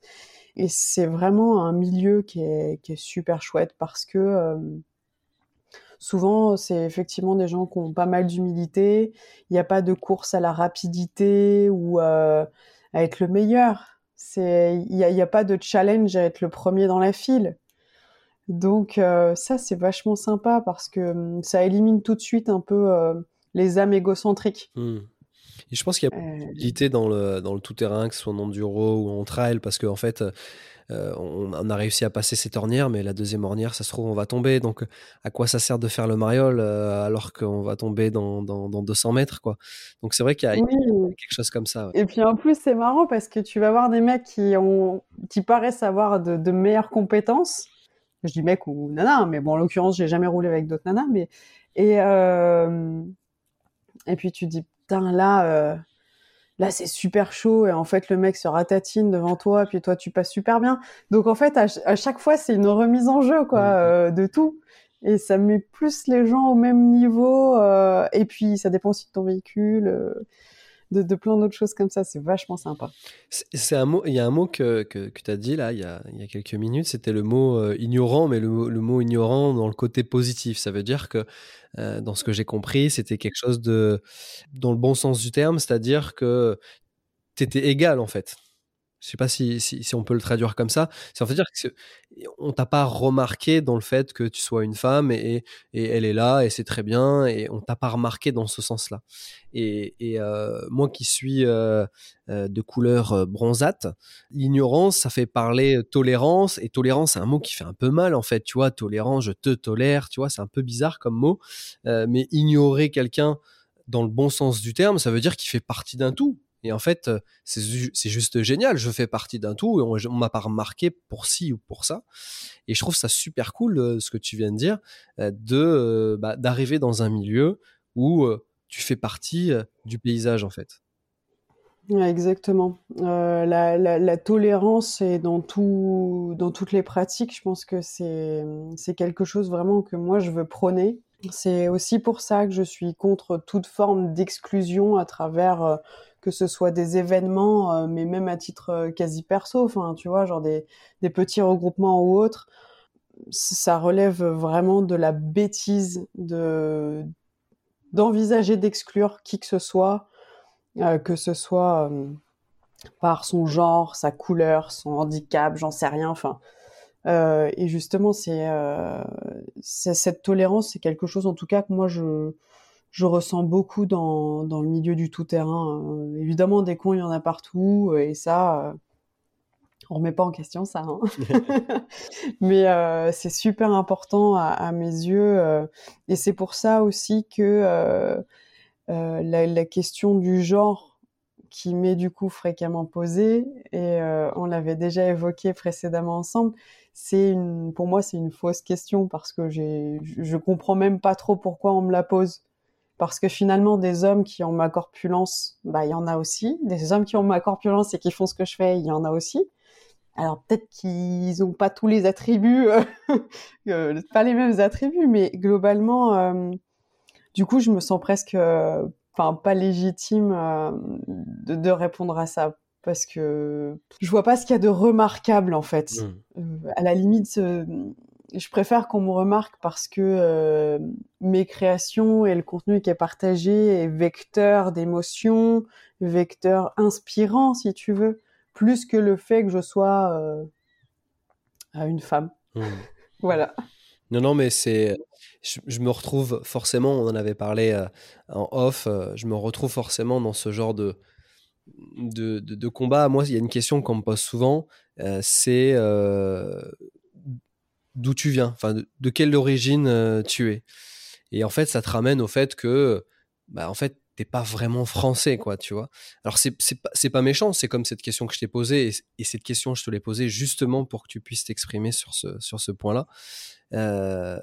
Et c'est vraiment un milieu qui est, qui est super chouette parce que euh, souvent c'est effectivement des gens qui ont pas mal d'humilité. Il n'y a pas de course à la rapidité ou euh, à être le meilleur. Il n'y a, y a pas de challenge à être le premier dans la file. Donc euh, ça c'est vachement sympa parce que hum, ça élimine tout de suite un peu euh, les âmes égocentriques. Mmh. Et je pense qu'il y a euh, dans le, dans le tout-terrain, que ce soit en enduro ou en trail, parce qu'en en fait, on, a réussi à passer cette ornière, mais la deuxième ornière, ça se trouve, on va tomber. Donc, à quoi ça sert de faire le mariole alors qu'on va tomber dans, dans, 200 mètres, quoi? Donc, c'est vrai qu'il y, a quelque chose comme ça. Et puis, en plus, c'est marrant parce que tu vas voir des mecs qui, ont, qui paraissent avoir de, de meilleures compétences je dis mec ou nana, mais bon, en l'occurrence, j'ai jamais roulé avec d'autres nanas, mais et euh, et puis tu dis putain là euh, là c'est super chaud. Et en fait le mec se ratatine devant toi. Puis toi tu passes super bien. Donc en fait à, chaque fois c'est une remise en jeu quoi euh, de tout. Et ça met plus les gens au même niveau et puis ça dépend aussi de ton véhicule de, plein d'autres choses comme ça. C'est vachement sympa. C'est un mot, il y a un mot que, que, tu as dit là, il y a, y a quelques minutes, c'était le mot euh, ignorant, mais le, le, mot ignorant dans le côté positif. Ça veut dire que, euh, dans ce que j'ai compris, c'était quelque chose de, dans le bon sens du terme, c'est-à-dire que tu étais égal en fait. Je sais pas si, si, on peut le traduire comme ça. En fait dire qu'on t'a pas remarqué dans le fait que tu sois une femme et, et elle est là et c'est très bien et on t'a pas remarqué dans ce sens-là. Et, et euh, moi qui suis euh, euh, de couleur bronzate, l'ignorance, ça fait parler tolérance et tolérance, c'est un mot qui fait un peu mal en fait. Tu vois, tolérance, je te tolère, tu vois, c'est un peu bizarre comme mot. mais ignorer quelqu'un dans le bon sens du terme, ça veut dire qu'il fait partie d'un tout. Et en fait, euh, c'est juste génial. Je fais partie d'un tout et on, on m'a pas remarqué pour ci ou pour ça. Et je trouve ça super cool euh, ce que tu viens de dire, euh, de bah, d'arriver dans un milieu où tu fais partie du paysage en fait. exactement. la, tolérance est dans tout, dans toutes les pratiques. Je pense que c'est c'est quelque chose vraiment que moi je veux prôner. C'est aussi pour ça que je suis contre toute forme d'exclusion à travers que ce soit des événements, euh, mais même à titre euh, quasi perso, enfin, tu vois, genre des, petits regroupements ou autres, ça relève vraiment de la bêtise de d'envisager d'exclure qui que ce soit, euh, que ce soit par son genre, sa couleur, son handicap, j'en sais rien, enfin. et justement, c'est cette tolérance, c'est quelque chose, en tout cas, que moi je je ressens beaucoup dans, dans le milieu du tout-terrain. Euh, évidemment, des cons, il y en a partout, euh, et ça, euh, on remet pas en question ça. Hein. Mais c'est super important à, mes yeux, et c'est pour ça aussi que la, la, question du genre qui m'est du coup fréquemment posée, et on l'avait déjà évoqué précédemment ensemble, c'est une, pour moi, c'est une fausse question parce que j'ai, je comprends même pas trop pourquoi on me la pose parce que finalement des hommes qui ont ma corpulence, bah il y en a aussi, des hommes qui ont ma corpulence et qui font ce que je fais, il y en a aussi. alors peut-être qu'ils n'ont pas tous les attributs, euh, pas les mêmes attributs, mais globalement, euh, du coup, je me sens presque, enfin, pas légitime de, de, répondre à ça parce que je vois pas ce qu'il y a de remarquable en fait. Mmh. à la limite, je préfère qu'on me remarque parce que mes créations et le contenu qui est partagé est vecteur d'émotions, vecteur inspirant, si tu veux plus que le fait que je sois euh, une femme. Mmh. voilà. Non, non, mais c'est. Je, me retrouve forcément, on en avait parlé euh, en off, euh, je me retrouve forcément dans ce genre de, de, de, combat. Moi, il y a une question qu'on me pose souvent c'est d'où tu viens, enfin, de, quelle origine tu es. Et en fait, ça te ramène au fait que, bah, en fait, t'es pas vraiment français, quoi, tu vois. Alors, c'est pas, pas méchant, c'est comme cette question que je t'ai posée, et, cette question, je te l'ai posée justement pour que tu puisses t'exprimer sur ce, sur ce point-là. Euh,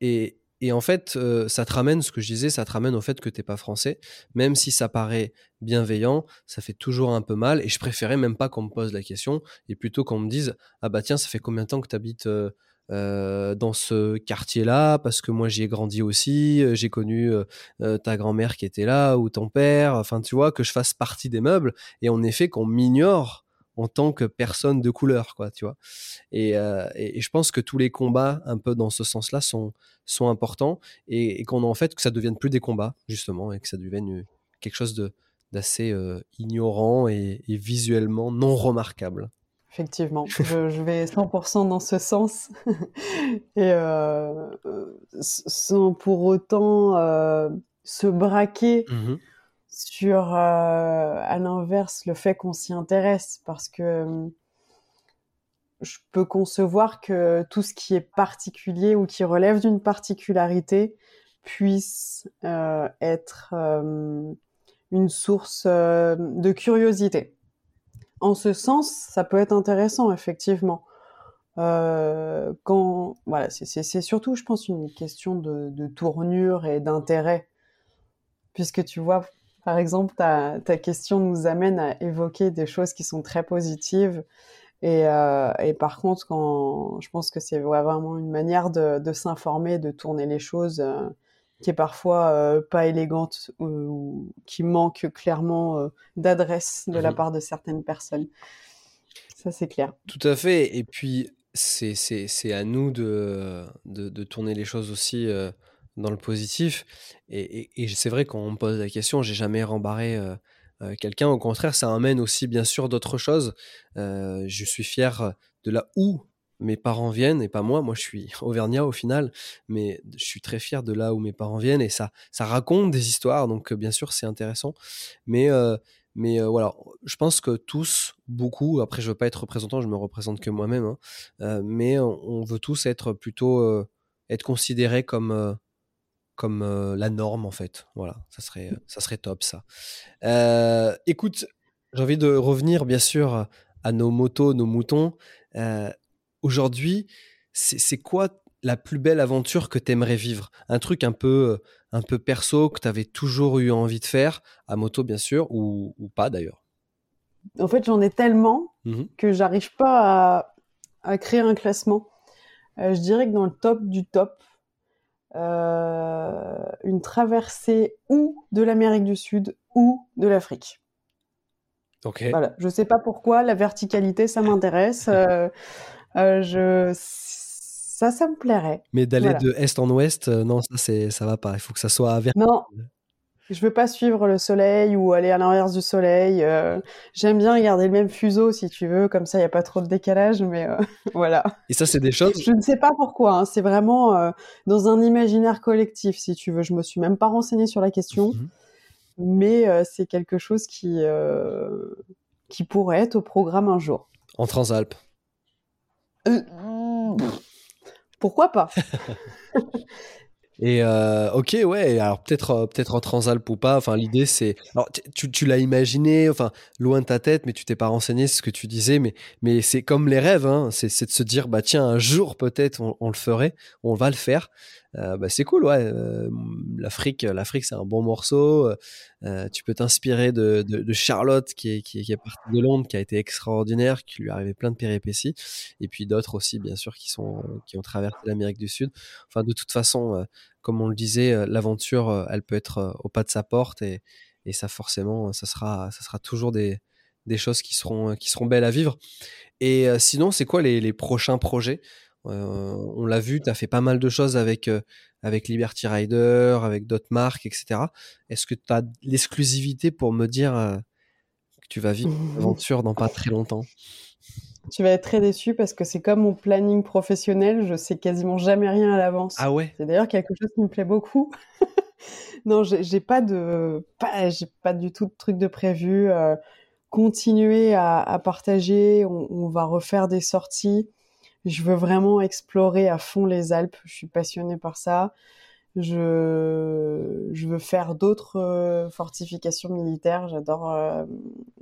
et, et, en fait, euh, ça te ramène, ce que je disais, ça te ramène au fait que t'es pas français, même si ça paraît bienveillant, ça fait toujours un peu mal, et je préférais même pas qu'on me pose la question, et plutôt qu'on me dise, ah bah tiens, ça fait combien de temps que tu habites euh, euh, dans ce quartier-là parce que moi j'y ai grandi aussi, euh, j'ai connu euh, ta grand-mère qui était là ou ton père, enfin tu vois que je fasse partie des meubles et en effet qu'on m'ignore en tant que personne de couleur quoi tu vois. Et, et, je pense que tous les combats un peu dans ce sens-là sont sont importants et, qu'on en fait que ça devienne plus des combats justement et que ça devienne quelque chose de d'assez ignorant et visuellement non remarquable Effectivement, je, vais 100% dans ce sens. et euh, sans pour autant euh, se braquer mmh sur, euh, à l'inverse, le fait qu'on s'y intéresse. Parce que je peux concevoir que tout ce qui est particulier ou qui relève d'une particularité puisse être une source de curiosité en ce sens, ça peut être intéressant, effectivement. Euh, quand voilà, c'est surtout, je pense, une question de, tournure et d'intérêt, puisque tu vois, par exemple, ta, question nous amène à évoquer des choses qui sont très positives. Et, euh, par contre, quand je pense que c'est vraiment une manière de, s'informer, de tourner les choses. Euh, qui est parfois euh, pas élégante ou, qui manque clairement euh, d'adresse de la mmh part de certaines personnes. Ça, c'est clair. Tout à fait. Et puis, c'est à nous de, de, de, tourner les choses aussi euh, dans le positif. Et, et, c'est vrai, quand on me pose la question, j'ai jamais rembarré quelqu'un. Au contraire, ça amène aussi, bien sûr, d'autres choses. je suis fier de là où mes parents viennent et pas moi. Moi, je suis auvergnat au final, mais je suis très fier de là où mes parents viennent et ça, ça raconte des histoires. Donc, euh, bien sûr, c'est intéressant. Mais, euh, mais euh, voilà, je pense que tous, beaucoup, après, je veux pas être représentant, je me représente que moi-même, hein, mais on, veut tous être plutôt, être considérés comme, comme la norme, en fait. Voilà, ça serait, ça serait top, ça. écoute, j'ai envie de revenir, bien sûr, à nos motos, nos moutons. Aujourd'hui, c'est quoi la plus belle aventure que tu aimerais vivre? Un truc un peu, un peu perso que tu avais toujours eu envie de faire, à moto bien sûr, ou, pas d'ailleurs? En fait, j'en ai tellement mmh que j'arrive pas à, créer un classement. Euh, je dirais que dans le top du top, euh, une traversée ou de l'Amérique du Sud ou de l'Afrique. Ok. Voilà. Je sais pas pourquoi la verticalité ça m'intéresse. Euh, euh, je ça, ça me plairait. Mais d'aller de est en ouest, euh, non, ça c'est, ça va pas. Il faut que ça soit vertical. Non, je veux pas suivre le soleil ou aller à l'inverse du soleil. Euh, j'aime bien garder le même fuseau si tu veux, comme ça il y a pas trop de décalage. Mais voilà. Et ça c'est des choses. Je ne sais pas pourquoi. Hein. C'est vraiment dans un imaginaire collectif, si tu veux. Je me suis même pas renseignée sur la question, mhm. mais c'est quelque chose qui qui pourrait être au programme un jour. En Transalpes. Euh, pourquoi pas? Et euh, ok, ouais. Alors peut-être, euh, peut-être en Transalp ou pas. Enfin, l'idée c'est. Alors tu, l'as imaginé, enfin loin de ta tête, mais tu t'es pas renseigné, c'est ce que tu disais. Mais mais c'est comme les rêves, hein. C'est, de se dire bah tiens un jour peut-être on, le ferait, on va le faire. Bah, c'est cool, ouais. L'Afrique, l'Afrique, c'est un bon morceau. tu peux t'inspirer de, Charlotte, qui est, partie de Londres, qui a été extraordinaire, qui lui est arrivé plein de péripéties, et puis d'autres aussi, bien sûr, qui ont traversé l'Amérique du Sud. Enfin, de toute façon, comme on le disait, l'aventure, elle peut être au pas de sa porte, et, ça, forcément, ça sera, ça sera toujours des, choses qui seront, belles à vivre. Et sinon, c'est quoi les prochains projets? On l'a vu, tu as fait pas mal de choses avec, avec Liberty Rider, avec d'autres marques, etc. Est-ce que tu as l'exclusivité pour me dire que tu vas vivre une aventure dans pas très longtemps? Tu vas être très déçu parce que c'est comme mon planning professionnel, je sais quasiment jamais rien à l'avance. Ah ouais? C'est d'ailleurs quelque chose qui me plaît beaucoup. non, j'ai pas de, pas, j'ai pas du tout de truc de prévu. continuer à, partager, on, va refaire des sorties. Je veux vraiment explorer à fond les Alpes. Je suis passionnée par ça. Je, je veux faire d'autres euh, fortifications militaires. J'adore euh,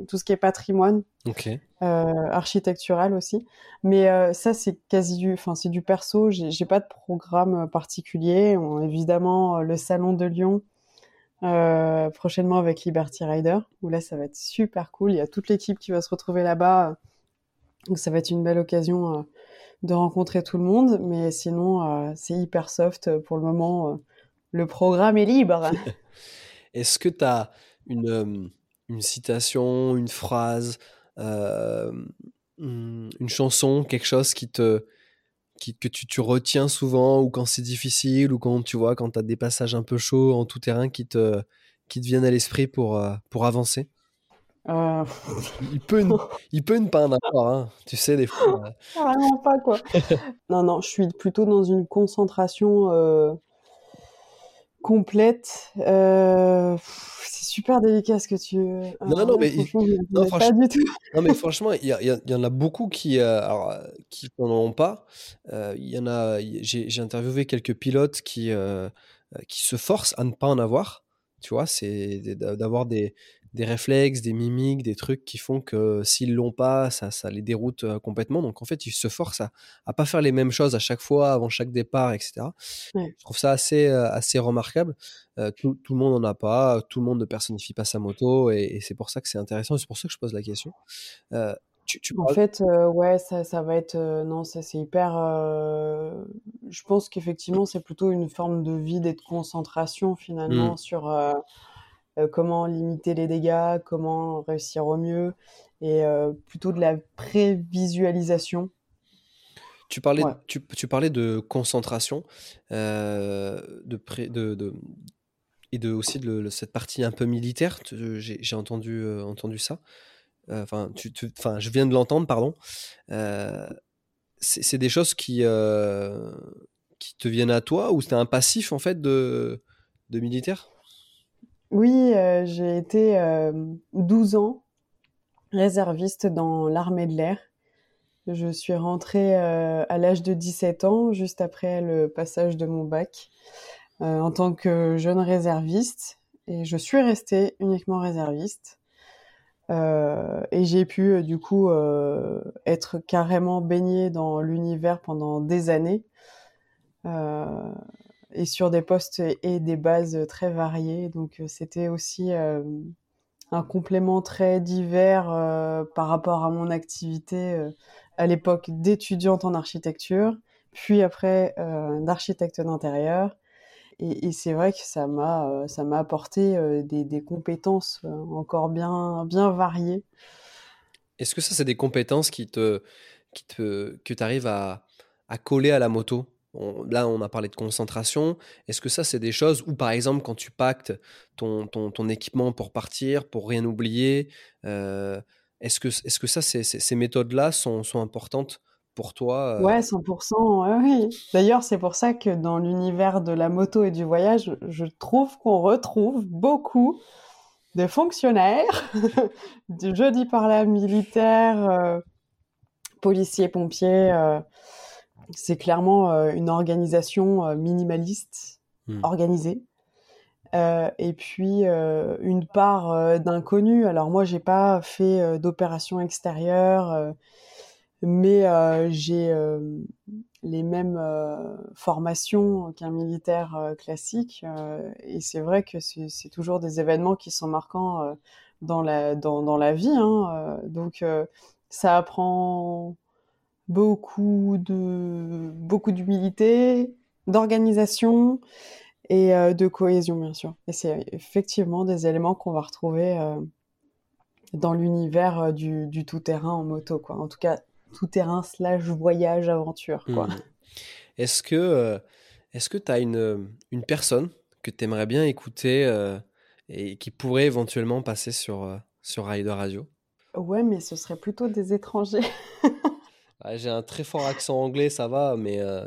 tout ce qui est patrimoine, okay. euh, architectural aussi. Mais ça, c'est quasi du, enfin, c'est du perso. J'ai pas de programme particulier. On, évidemment, le salon de Lyon. prochainement avec Liberty Rider, où là ça va être super cool. Il y a toute l'équipe qui va se retrouver là-bas, donc ça va être une belle occasion de rencontrer tout le monde, mais sinon, euh, c'est hyper soft pour le moment. Euh, le programme est libre. Est-ce que tu as une, euh, une, citation, une phrase, hmm, une chanson, quelque chose qui te, qui, que tu, tu, retiens souvent ou quand c'est difficile ou quand tu vois, quand tu as des passages un peu chauds en tout terrain qui te, qui te viennent à l'esprit pour, pour avancer? Euh... Il, peut ne, il peut ne pas en avoir, hein. tu sais, des fois. Euh. Vraiment pas, quoi. non, non, je suis plutôt dans une concentration euh, complète. Euh, c'est super délicat ce que tu. non, non, mais. Franchement, non, pas du tout. non, mais franchement, il y, y, y, en a beaucoup qui alors, qui n'en ont pas. Il y en a. J'ai interviewé quelques pilotes qui, qui se forcent à ne pas en avoir. Tu vois, c'est d'avoir des, des réflexes, des mimiques, des trucs qui font que s'ils l'ont pas, ça, ça les déroute complètement. Donc en fait, ils se forcent à, à pas faire les mêmes choses à chaque fois, avant chaque départ, etc. Je trouve ça assez, assez remarquable. tout, tout, le monde n'en a pas, tout le monde ne personnifie pas sa moto, et, c'est pour ça que c'est intéressant. C'est pour ça que je pose la question. Tu, tu en fait, ouais, ça, ça va être non, ça c'est hyper. je pense qu'effectivement, c'est plutôt une forme de vide et de concentration finalement mmh. sur euh, comment limiter les dégâts, comment réussir au mieux, et euh, plutôt de la prévisualisation. Tu parlais, tu, parlais de concentration, euh, de, de, de, et de, aussi de, cette partie un peu militaire. J'ai entendu, entendu ça. Enfin, tu, je viens de l'entendre, pardon. c'est des choses qui, qui te viennent à toi ou c'est un passif en fait de, de militaire? Oui, euh, j'ai été 12 euh, ans réserviste dans l'armée de l'air. Je suis rentrée euh, à l'âge de 17 ans, juste après le passage de mon bac, en tant que jeune réserviste. Et je suis restée uniquement réserviste. et j'ai pu du coup être carrément baignée dans l'univers pendant des années et sur des postes et des bases très variées. Donc euh, c'était aussi euh, un complément très divers euh, par rapport à mon activité à l'époque d'étudiante en architecture, puis après d'architecte d'intérieur. Et, et c'est vrai que ça m'a ça m'a apporté des, des, compétences encore bien bien variées. Est-ce que ça c'est des compétences qui te qui te que tu arrives à, à coller à la moto? Là, on a parlé de concentration. Est-ce que ça, c'est des choses où, par exemple, quand tu pactes ton, ton, équipement pour partir, pour rien oublier, euh, est-ce que, est -ce que ça, ces méthodes-là sont, sont, importantes pour toi euh? Ouais, 100%. oui. D'ailleurs, c'est pour ça que dans l'univers de la moto et du voyage, je trouve qu'on retrouve beaucoup de fonctionnaires, je dis par là militaires, euh, policiers, pompiers c'est clairement euh, une organisation euh, minimaliste, hmm. organisée. Euh, et puis une part d'inconnu. Alors moi, j'ai pas fait d'opération extérieure, mais j'ai les mêmes formations qu'un militaire classique. et c'est vrai que c'est toujours des événements qui sont marquants dans la dans, dans la vie. Hein, donc ça apprend beaucoup de beaucoup d'humilité, d'organisation et de cohésion bien sûr. Et c'est effectivement des éléments qu'on va retrouver dans l'univers du, du tout terrain en moto quoi. En tout cas tout terrain slash voyage aventure quoi. Mmh. Est-ce que est-ce que tu as une, une personne que tu aimerais bien écouter et qui pourrait éventuellement passer sur sur Rider Radio? Ouais, mais ce serait plutôt des étrangers. J'ai un très fort accent anglais, ça va, mais euh,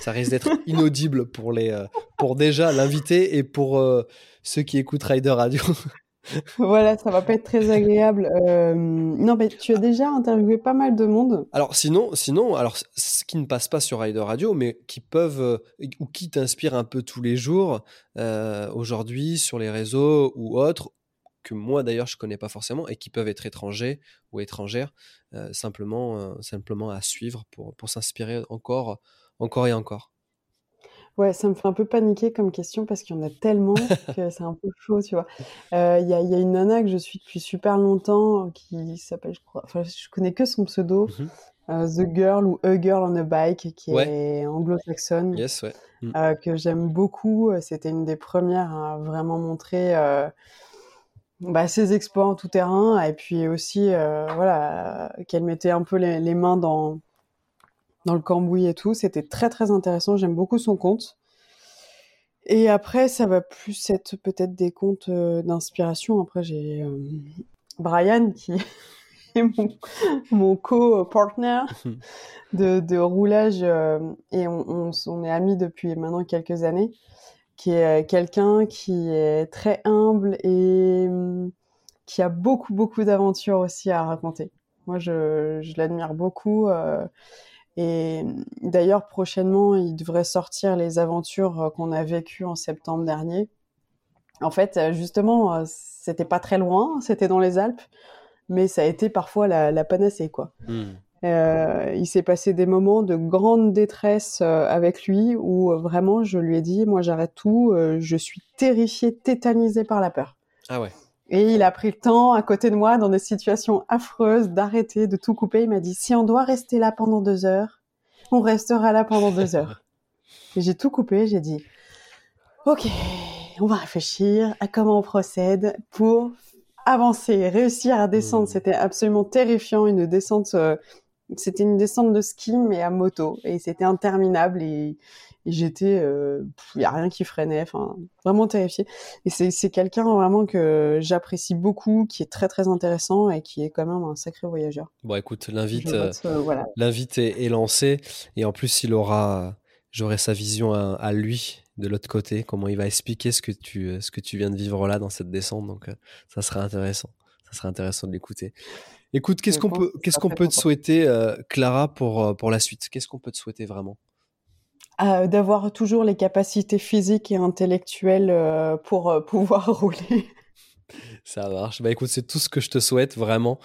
ça risque d'être inaudible pour, les, euh, pour déjà l'invité et pour euh, ceux qui écoutent Rider Radio. voilà, ça va pas être très agréable. non, mais tu as déjà interviewé pas mal de monde. Alors sinon, sinon, alors ce qui ne passe pas sur Rider Radio, mais qui peuvent ou qui t'inspirent un peu tous les jours aujourd'hui sur les réseaux ou autres, que moi d'ailleurs je connais pas forcément et qui peuvent être étrangers ou étrangères euh, simplement euh, simplement à suivre pour, pour s'inspirer encore encore et encore. Ouais, ça me fait un peu paniquer comme question parce qu'il y en a tellement que c'est un peu chaud, tu vois. Euh, il y, a, y, a, une nana que je suis depuis super longtemps qui s'appelle, je crois, enfin, je connais que son pseudo, mmh The Girl ou A Girl on a Bike, qui est anglo-saxonne, yes, ouais. Mmh. que j'aime beaucoup. C'était une des premières à vraiment montrer bah, ses exploits en tout terrain et puis aussi euh, voilà qu'elle mettait un peu les, mains dans dans le cambouis et tout. C'était très très intéressant. J'aime beaucoup son compte et après ça va plus être peut-être des comptes euh, d'inspiration. Après j'ai euh, Brian qui est mon, mon co-partner de, de roulage et on, on, on est amis depuis maintenant quelques années qui est euh, quelqu'un qui est très humble et hum, qui a beaucoup, beaucoup d'aventures aussi à raconter. Moi, je, l'admire beaucoup. Euh, et hum, d'ailleurs, prochainement, il devrait sortir les aventures euh, qu'on a vécues en septembre dernier. En fait, justement, c'était pas très loin, c'était dans les Alpes, mais ça a été parfois la, la panacée, quoi. Mmh. Euh, il s'est passé des moments de grande détresse euh, avec lui où euh, vraiment je lui ai dit moi j'arrête tout, je suis terrifiée, tétanisée par la peur. Ah ouais. Et il a pris le temps à côté de moi dans des situations affreuses d'arrêter, de tout couper. Il m'a dit si on doit rester là pendant deux heures, on restera là pendant deux heures. Et j'ai tout coupé, j'ai dit ok, on va réfléchir à comment on procède pour avancer, réussir à descendre. Mmh. C'était absolument terrifiant, une descente c'était une descente de ski mais à moto et c'était interminable et, j'étais, il euh, y a rien qui freinait, enfin vraiment terrifiée. Et c'est quelqu'un vraiment que j'apprécie beaucoup, qui est très très intéressant et qui est quand même un sacré voyageur. Bon écoute, l'invite, euh, voilà. l'invite est, lancé et en plus il aura, j'aurai sa vision à, lui de l'autre côté, comment il va expliquer ce que tu ce que tu viens de vivre là dans cette descente, donc euh, ça sera intéressant, ça sera intéressant de l'écouter. Écoute, qu'est-ce qu'on peut, qu'est-ce qu'on peut te souhaiter, euh, Clara, pour, euh, pour la suite? Qu'est-ce qu'on peut te souhaiter vraiment? Euh, D'avoir toujours les capacités physiques et intellectuelles pour pouvoir rouler. Ça marche. Bah écoute, c'est tout ce que je te souhaite vraiment,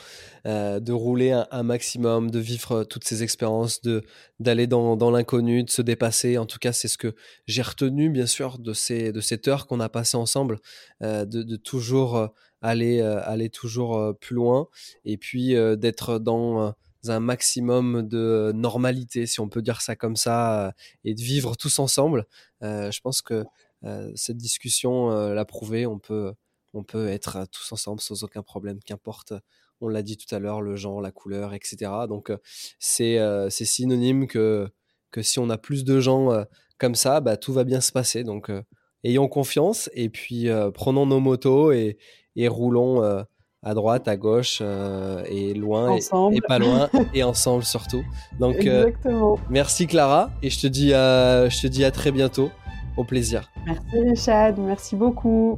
de rouler un, maximum, de vivre toutes ces expériences, de d'aller dans, dans l'inconnu, de se dépasser. En tout cas, c'est ce que j'ai retenu bien sûr de ces de cette heure qu'on a passée ensemble, de, de, toujours aller, euh, aller toujours euh, plus loin et puis euh, d'être dans un maximum de normalité, si on peut dire ça comme ça, et de vivre tous ensemble. je pense que cette discussion l'a prouvé. On peut, on peut être tous ensemble sans aucun problème, qu'importe. On l'a dit tout à l'heure, le genre, la couleur, etc. Donc c'est synonyme que que si on a plus de gens comme ça, bah, tout va bien se passer. Donc ayons confiance et puis prenons nos motos et, et roulons à droite, à gauche euh, et loin et, pas loin et ensemble surtout. Donc euh, merci Clara et je te dis à, je te dis à très bientôt. Au plaisir. Merci Richard, merci beaucoup.